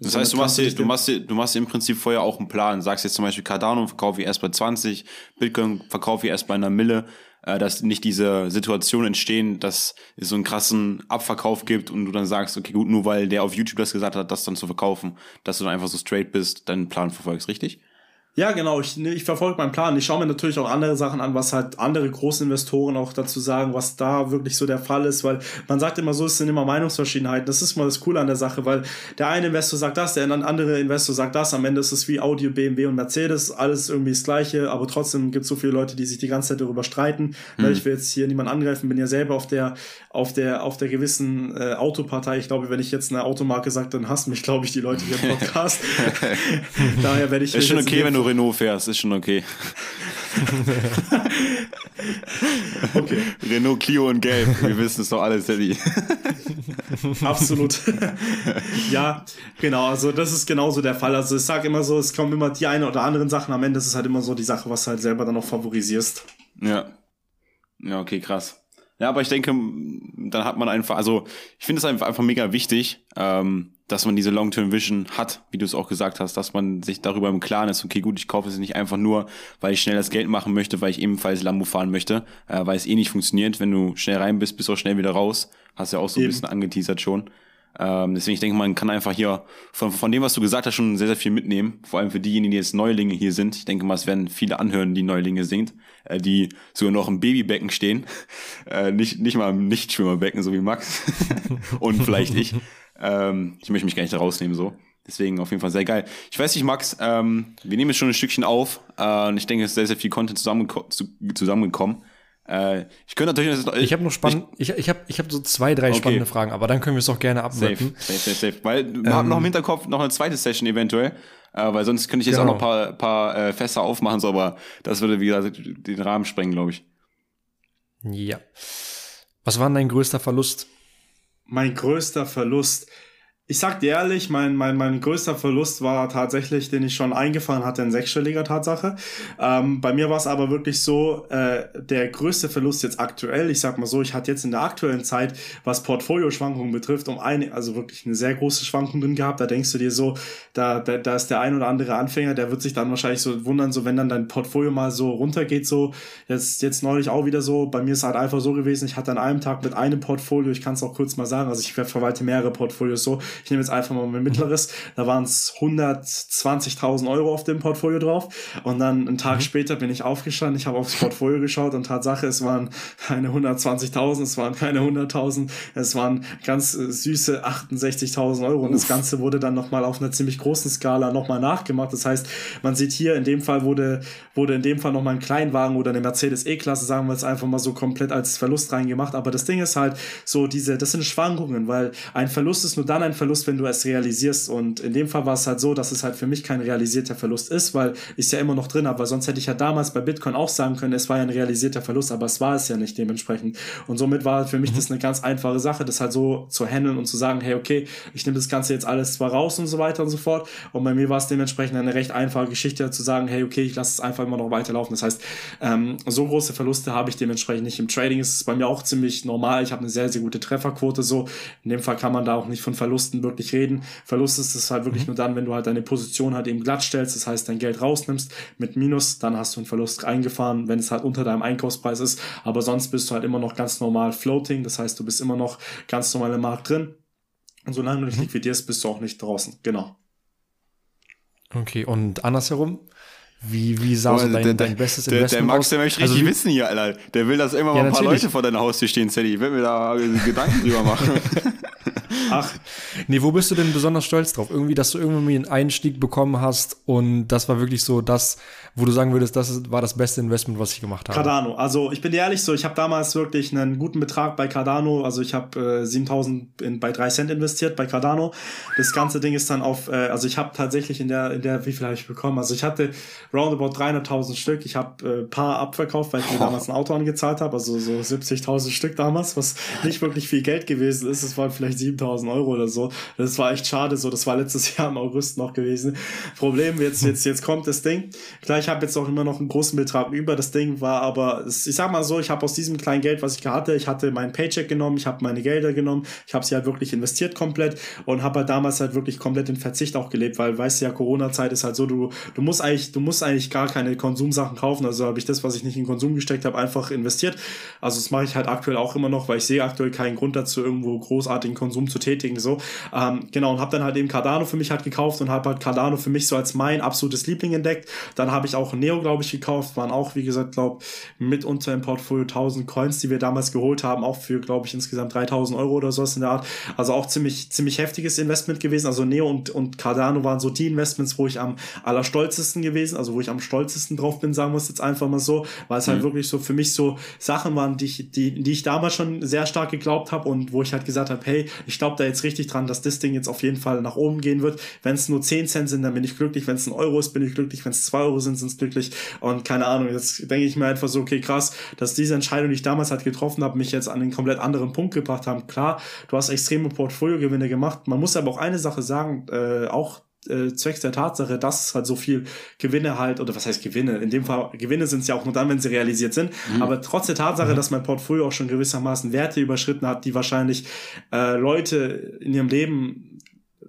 Das heißt, du machst, dir, du, machst dir, du machst dir im Prinzip vorher auch einen Plan. Sagst jetzt zum Beispiel Cardano verkaufe ich erst bei 20, Bitcoin verkaufe ich erst bei einer Mille, äh, dass nicht diese Situation entstehen, dass es so einen krassen Abverkauf gibt und du dann sagst, okay, gut, nur weil der auf YouTube das gesagt hat, das dann zu verkaufen, dass du dann einfach so straight bist, deinen Plan verfolgst, richtig? Ja, genau. Ich, ich verfolge meinen Plan. Ich schaue mir natürlich auch andere Sachen an, was halt andere Großinvestoren auch dazu sagen, was da wirklich so der Fall ist, weil man sagt immer so, es sind immer Meinungsverschiedenheiten. Das ist mal das Coole an der Sache, weil der eine Investor sagt das, der andere Investor sagt das. Am Ende ist es wie Audio, BMW und Mercedes, alles irgendwie das Gleiche, aber trotzdem gibt es so viele Leute, die sich die ganze Zeit darüber streiten. Mhm. Ich will jetzt hier niemand angreifen, bin ja selber auf der, auf der, auf der gewissen äh, Autopartei. Ich glaube, wenn ich jetzt eine Automarke sage, dann hassen mich, glaube ich, die Leute hier im Podcast. Daher werde ich. Ist schon okay, wenn du Renault fährst, ist schon okay. okay. Renault Clio und Gelb, wir wissen es doch alle, Sally. Absolut. ja, genau, also das ist genauso der Fall. Also ich sage immer so, es kommen immer die eine oder anderen Sachen, am Ende ist es halt immer so die Sache, was du halt selber dann noch favorisierst. Ja. Ja, okay, krass. Ja, aber ich denke, dann hat man einfach, also ich finde es einfach, einfach mega wichtig, ähm, dass man diese Long-Term-Vision hat, wie du es auch gesagt hast, dass man sich darüber im Klaren ist, okay, gut, ich kaufe es nicht einfach nur, weil ich schnell das Geld machen möchte, weil ich ebenfalls Lambo fahren möchte, äh, weil es eh nicht funktioniert. Wenn du schnell rein bist, bist du auch schnell wieder raus. Hast ja auch so Eben. ein bisschen angeteasert schon. Ähm, deswegen, ich denke, man kann einfach hier von, von dem, was du gesagt hast, schon sehr, sehr viel mitnehmen. Vor allem für diejenigen, die jetzt Neulinge hier sind. Ich denke mal, es werden viele anhören, die Neulinge sind, äh, die sogar noch im Babybecken stehen. Äh, nicht, nicht mal im Nichtschwimmerbecken, so wie Max. Und vielleicht ich. Ähm, ich möchte mich gar nicht da rausnehmen, so. Deswegen auf jeden Fall sehr geil. Ich weiß nicht, Max, ähm, wir nehmen jetzt schon ein Stückchen auf äh, und ich denke, es ist sehr, sehr viel Content zusammengeko zusammengekommen. Äh, ich könnte natürlich. Ich, ich habe noch spannend. Ich, ich, ich habe ich hab so zwei, drei okay. spannende Fragen, aber dann können wir es auch gerne abwarten. Safe, safe, safe, safe. Weil wir ähm, haben noch im Hinterkopf noch eine zweite Session eventuell. Äh, weil sonst könnte ich jetzt genau. auch noch ein paar, paar äh, Fässer aufmachen, so, aber das würde, wie gesagt, den Rahmen sprengen, glaube ich. Ja. Was war denn dein größter Verlust? Mein größter Verlust. Ich sag dir ehrlich, mein, mein, mein größter Verlust war tatsächlich, den ich schon eingefahren hatte, in sechsstelliger Tatsache. Ähm, bei mir war es aber wirklich so, äh, der größte Verlust jetzt aktuell, ich sag mal so, ich hatte jetzt in der aktuellen Zeit, was Portfolioschwankungen betrifft, um eine, also wirklich eine sehr große Schwankung drin gehabt. Da denkst du dir so, da, da, da ist der ein oder andere Anfänger, der wird sich dann wahrscheinlich so wundern, so wenn dann dein Portfolio mal so runtergeht, so jetzt, jetzt neulich auch wieder so. Bei mir ist halt einfach so gewesen, ich hatte an einem Tag mit einem Portfolio, ich kann es auch kurz mal sagen, also ich verwalte mehrere Portfolios so ich nehme jetzt einfach mal mein mittleres, da waren es 120.000 Euro auf dem Portfolio drauf und dann einen Tag mhm. später bin ich aufgestanden, ich habe aufs Portfolio geschaut und Tatsache, es waren keine 120.000, es waren keine 100.000, es waren ganz äh, süße 68.000 Euro und Uff. das Ganze wurde dann nochmal auf einer ziemlich großen Skala nochmal nachgemacht. Das heißt, man sieht hier, in dem Fall wurde, wurde in dem Fall nochmal ein Kleinwagen oder eine Mercedes E-Klasse, sagen wir jetzt einfach mal so komplett als Verlust reingemacht. Aber das Ding ist halt so diese, das sind Schwankungen, weil ein Verlust ist nur dann ein Verlust, Verlust, wenn du es realisierst. Und in dem Fall war es halt so, dass es halt für mich kein realisierter Verlust ist, weil ich es ja immer noch drin habe. Weil sonst hätte ich ja damals bei Bitcoin auch sagen können, es war ja ein realisierter Verlust, aber es war es ja nicht dementsprechend. Und somit war für mich mhm. das eine ganz einfache Sache, das halt so zu handeln und zu sagen, hey, okay, ich nehme das Ganze jetzt alles zwar raus und so weiter und so fort. Und bei mir war es dementsprechend eine recht einfache Geschichte zu sagen, hey, okay, ich lasse es einfach immer noch weiterlaufen. Das heißt, ähm, so große Verluste habe ich dementsprechend nicht. Im Trading ist es bei mir auch ziemlich normal. Ich habe eine sehr, sehr gute Trefferquote so. In dem Fall kann man da auch nicht von Verlusten Verlusten wirklich reden. Verlust ist es halt wirklich mhm. nur dann, wenn du halt deine Position halt eben glatt stellst, das heißt dein Geld rausnimmst mit Minus, dann hast du einen Verlust eingefahren, wenn es halt unter deinem Einkaufspreis ist. Aber sonst bist du halt immer noch ganz normal floating, das heißt, du bist immer noch ganz normal im Markt drin. Und solange du nicht mhm. liquidierst, bist du auch nicht draußen. Genau. Okay, und andersherum, wie, wie sah so dein, der, dein bestes der, Investment Der Max, der möchte richtig also, wissen hier, Alter. Der will, dass immer ja, mal ein paar Leute vor deiner Haustür stehen, Sadie. Ich will mir da Gedanken drüber machen. Ach, nee, wo bist du denn besonders stolz drauf? Irgendwie, dass du irgendwie einen Einstieg bekommen hast und das war wirklich so das, wo du sagen würdest, das war das beste Investment, was ich gemacht habe. Cardano. Also ich bin dir ehrlich so, ich habe damals wirklich einen guten Betrag bei Cardano, also ich habe äh, 7000 in, bei 3 Cent investiert bei Cardano. Das ganze Ding ist dann auf, äh, also ich habe tatsächlich in der, in der, wie viel habe ich bekommen? Also ich hatte roundabout 300.000 Stück. Ich habe äh, paar abverkauft, weil ich mir damals ein Auto angezahlt habe, also so 70.000 Stück damals, was nicht wirklich viel Geld gewesen ist. Es waren vielleicht 7.000 Euro oder so. Das war echt schade. So, das war letztes Jahr im August noch gewesen. Problem jetzt, jetzt, jetzt kommt das Ding. Klar, ich habe jetzt auch immer noch einen großen Betrag über. Das Ding war aber, ich sag mal so, ich habe aus diesem kleinen Geld, was ich hatte, ich hatte meinen Paycheck genommen, ich habe meine Gelder genommen, ich habe sie halt wirklich investiert komplett und habe halt damals halt wirklich komplett in Verzicht auch gelebt, weil weißt du ja, Corona-Zeit ist halt so, du, du musst eigentlich, du musst eigentlich gar keine Konsumsachen kaufen. Also habe ich das, was ich nicht in Konsum gesteckt habe, einfach investiert. Also das mache ich halt aktuell auch immer noch, weil ich sehe aktuell keinen Grund dazu, irgendwo großartigen Konsum zu tätigen. So, ähm, genau, und habe dann halt eben Cardano für mich halt gekauft und habe halt Cardano für mich so als mein absolutes Liebling entdeckt. Dann habe ich auch Neo, glaube ich, gekauft. Waren auch, wie gesagt, glaube mitunter im Portfolio 1000 Coins, die wir damals geholt haben, auch für, glaube ich, insgesamt 3000 Euro oder sowas in der Art. Also auch ziemlich, ziemlich heftiges Investment gewesen. Also Neo und, und Cardano waren so die Investments, wo ich am allerstolzesten gewesen, also wo ich am stolzesten drauf bin, sagen es jetzt einfach mal so, weil es halt mhm. halt wirklich so für mich so Sachen waren, die ich, die, die ich damals schon sehr stark geglaubt habe und wo ich halt gesagt habe, hey, ich glaube da jetzt richtig dran, dass das Ding jetzt auf jeden Fall nach oben gehen wird. Wenn es nur 10 Cent sind, dann bin ich glücklich. Wenn es ein Euro ist, bin ich glücklich. Wenn es 2 Euro sind, sind es glücklich. Und keine Ahnung, jetzt denke ich mir einfach so, okay, krass, dass diese Entscheidung, die ich damals halt getroffen habe, mich jetzt an einen komplett anderen Punkt gebracht haben. Klar, du hast extreme Portfoliogewinne gemacht. Man muss aber auch eine Sache sagen, äh, auch äh, zwecks der Tatsache, dass es halt so viel Gewinne halt, oder was heißt Gewinne? In dem Fall, Gewinne sind es ja auch nur dann, wenn sie realisiert sind. Mhm. Aber trotz der Tatsache, mhm. dass mein Portfolio auch schon gewissermaßen Werte überschritten hat, die wahrscheinlich äh, Leute in ihrem Leben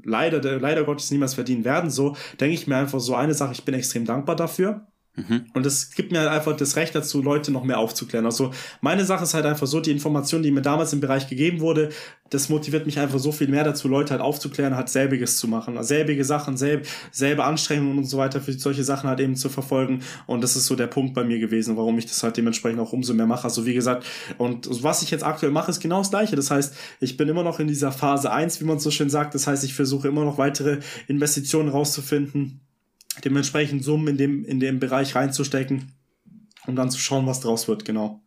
leider, leider Gottes niemals verdienen werden, so denke ich mir einfach so eine Sache, ich bin extrem dankbar dafür. Mhm. Und es gibt mir halt einfach das Recht dazu, Leute noch mehr aufzuklären. Also meine Sache ist halt einfach so, die Information, die mir damals im Bereich gegeben wurde, das motiviert mich einfach so viel mehr dazu, Leute halt aufzuklären, halt selbiges zu machen. Also selbige Sachen, selb, selbe Anstrengungen und so weiter für solche Sachen halt eben zu verfolgen. Und das ist so der Punkt bei mir gewesen, warum ich das halt dementsprechend auch umso mehr mache. Also wie gesagt, und was ich jetzt aktuell mache, ist genau das gleiche. Das heißt, ich bin immer noch in dieser Phase 1, wie man so schön sagt. Das heißt, ich versuche immer noch weitere Investitionen rauszufinden dementsprechend Summen in dem, in dem Bereich reinzustecken, um dann zu schauen, was draus wird, genau.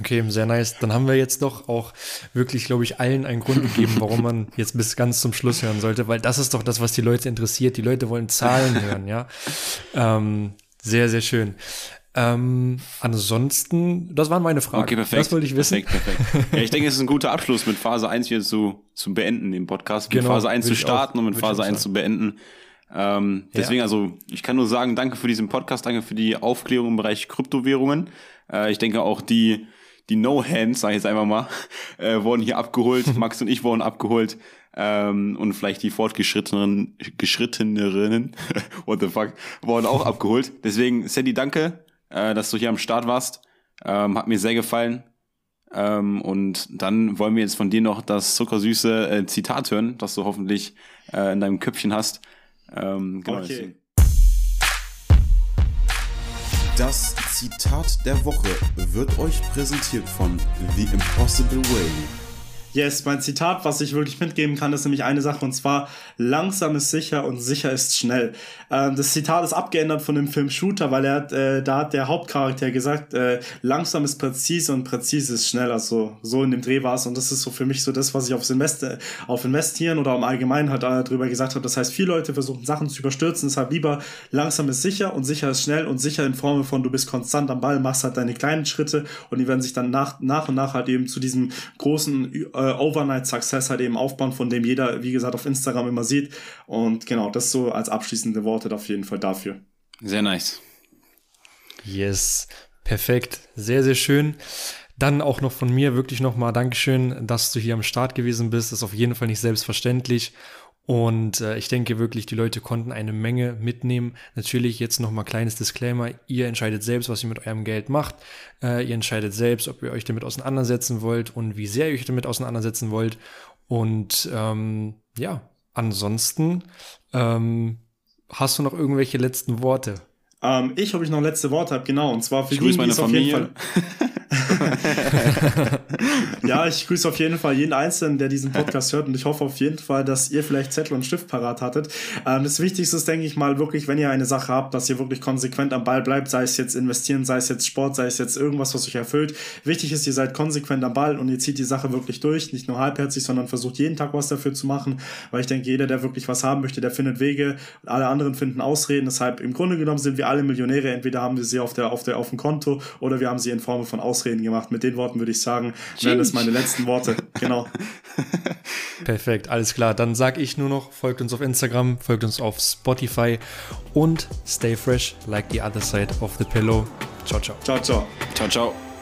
Okay, sehr nice. Dann haben wir jetzt doch auch wirklich, glaube ich, allen einen Grund gegeben, warum man jetzt bis ganz zum Schluss hören sollte, weil das ist doch das, was die Leute interessiert. Die Leute wollen Zahlen hören, ja. Ähm, sehr, sehr schön. Ähm, ansonsten, das waren meine Fragen. Okay, perfekt. Das wollte ich wissen. Perfekt, perfekt. ja, ich denke, es ist ein guter Abschluss, mit Phase 1 hier zu, zu beenden, den Podcast. Mit genau, Phase 1 zu starten auch, und mit Phase 1 zu beenden. Ähm, deswegen, ja. also, ich kann nur sagen, danke für diesen Podcast, danke für die Aufklärung im Bereich Kryptowährungen. Äh, ich denke auch die, die No-Hands, sag ich jetzt einfach mal, äh, wurden hier abgeholt. Max und ich wurden abgeholt. Ähm, und vielleicht die fortgeschritteneren, geschritteneren, what the fuck, wurden auch abgeholt. Deswegen, Sandy, danke, äh, dass du hier am Start warst. Ähm, hat mir sehr gefallen. Ähm, und dann wollen wir jetzt von dir noch das zuckersüße äh, Zitat hören, das du hoffentlich äh, in deinem Köpfchen hast. Ähm, genau okay. Deswegen. Das Zitat der Woche wird euch präsentiert von The Impossible Way. Yes, mein Zitat, was ich wirklich mitgeben kann, ist nämlich eine Sache und zwar langsam ist sicher und sicher ist schnell. Ähm, das Zitat ist abgeändert von dem Film Shooter, weil er hat, äh, da hat der Hauptcharakter gesagt, äh, langsam ist präzise und präzise ist schnell. Also so in dem Dreh war es und das ist so für mich so das, was ich aufs Invest auf Investieren oder im Allgemeinen halt darüber gesagt habe. Das heißt, viele Leute versuchen Sachen zu überstürzen, deshalb lieber langsam ist sicher und sicher ist schnell und sicher in Form von du bist konstant am Ball, machst halt deine kleinen Schritte und die werden sich dann nach, nach und nach halt eben zu diesem großen äh, äh, Overnight Success halt eben aufbauen, von dem jeder, wie gesagt, auf Instagram immer sieht. Und genau, das so als abschließende Worte auf jeden Fall dafür. Sehr nice. Yes, perfekt. Sehr, sehr schön. Dann auch noch von mir wirklich nochmal Dankeschön, dass du hier am Start gewesen bist. Das ist auf jeden Fall nicht selbstverständlich. Und äh, ich denke wirklich, die Leute konnten eine Menge mitnehmen. Natürlich jetzt nochmal kleines Disclaimer. Ihr entscheidet selbst, was ihr mit eurem Geld macht. Äh, ihr entscheidet selbst, ob ihr euch damit auseinandersetzen wollt und wie sehr ihr euch damit auseinandersetzen wollt. Und ähm, ja, ansonsten ähm, hast du noch irgendwelche letzten Worte? Ähm, ich, ob ich noch letzte Worte habe, genau. Und zwar für ich die, meine Familie. auf Fall. ja, ich grüße auf jeden Fall jeden Einzelnen, der diesen Podcast hört und ich hoffe auf jeden Fall, dass ihr vielleicht Zettel und Stift parat hattet. Ähm, das Wichtigste ist, denke ich mal, wirklich, wenn ihr eine Sache habt, dass ihr wirklich konsequent am Ball bleibt, sei es jetzt investieren, sei es jetzt Sport, sei es jetzt irgendwas, was euch erfüllt. Wichtig ist, ihr seid konsequent am Ball und ihr zieht die Sache wirklich durch, nicht nur halbherzig, sondern versucht jeden Tag was dafür zu machen, weil ich denke, jeder, der wirklich was haben möchte, der findet Wege, alle anderen finden Ausreden. Deshalb im Grunde genommen sind wir alle Millionäre, entweder haben wir sie auf der auf der auf dem Konto oder wir haben sie in Form von Ausreden Ausreden gemacht. Mit den Worten würde ich sagen, wären das meine letzten Worte. Genau. Perfekt, alles klar. Dann sage ich nur noch, folgt uns auf Instagram, folgt uns auf Spotify und stay fresh like the other side of the pillow. Ciao, ciao. Ciao, ciao. Ciao, ciao.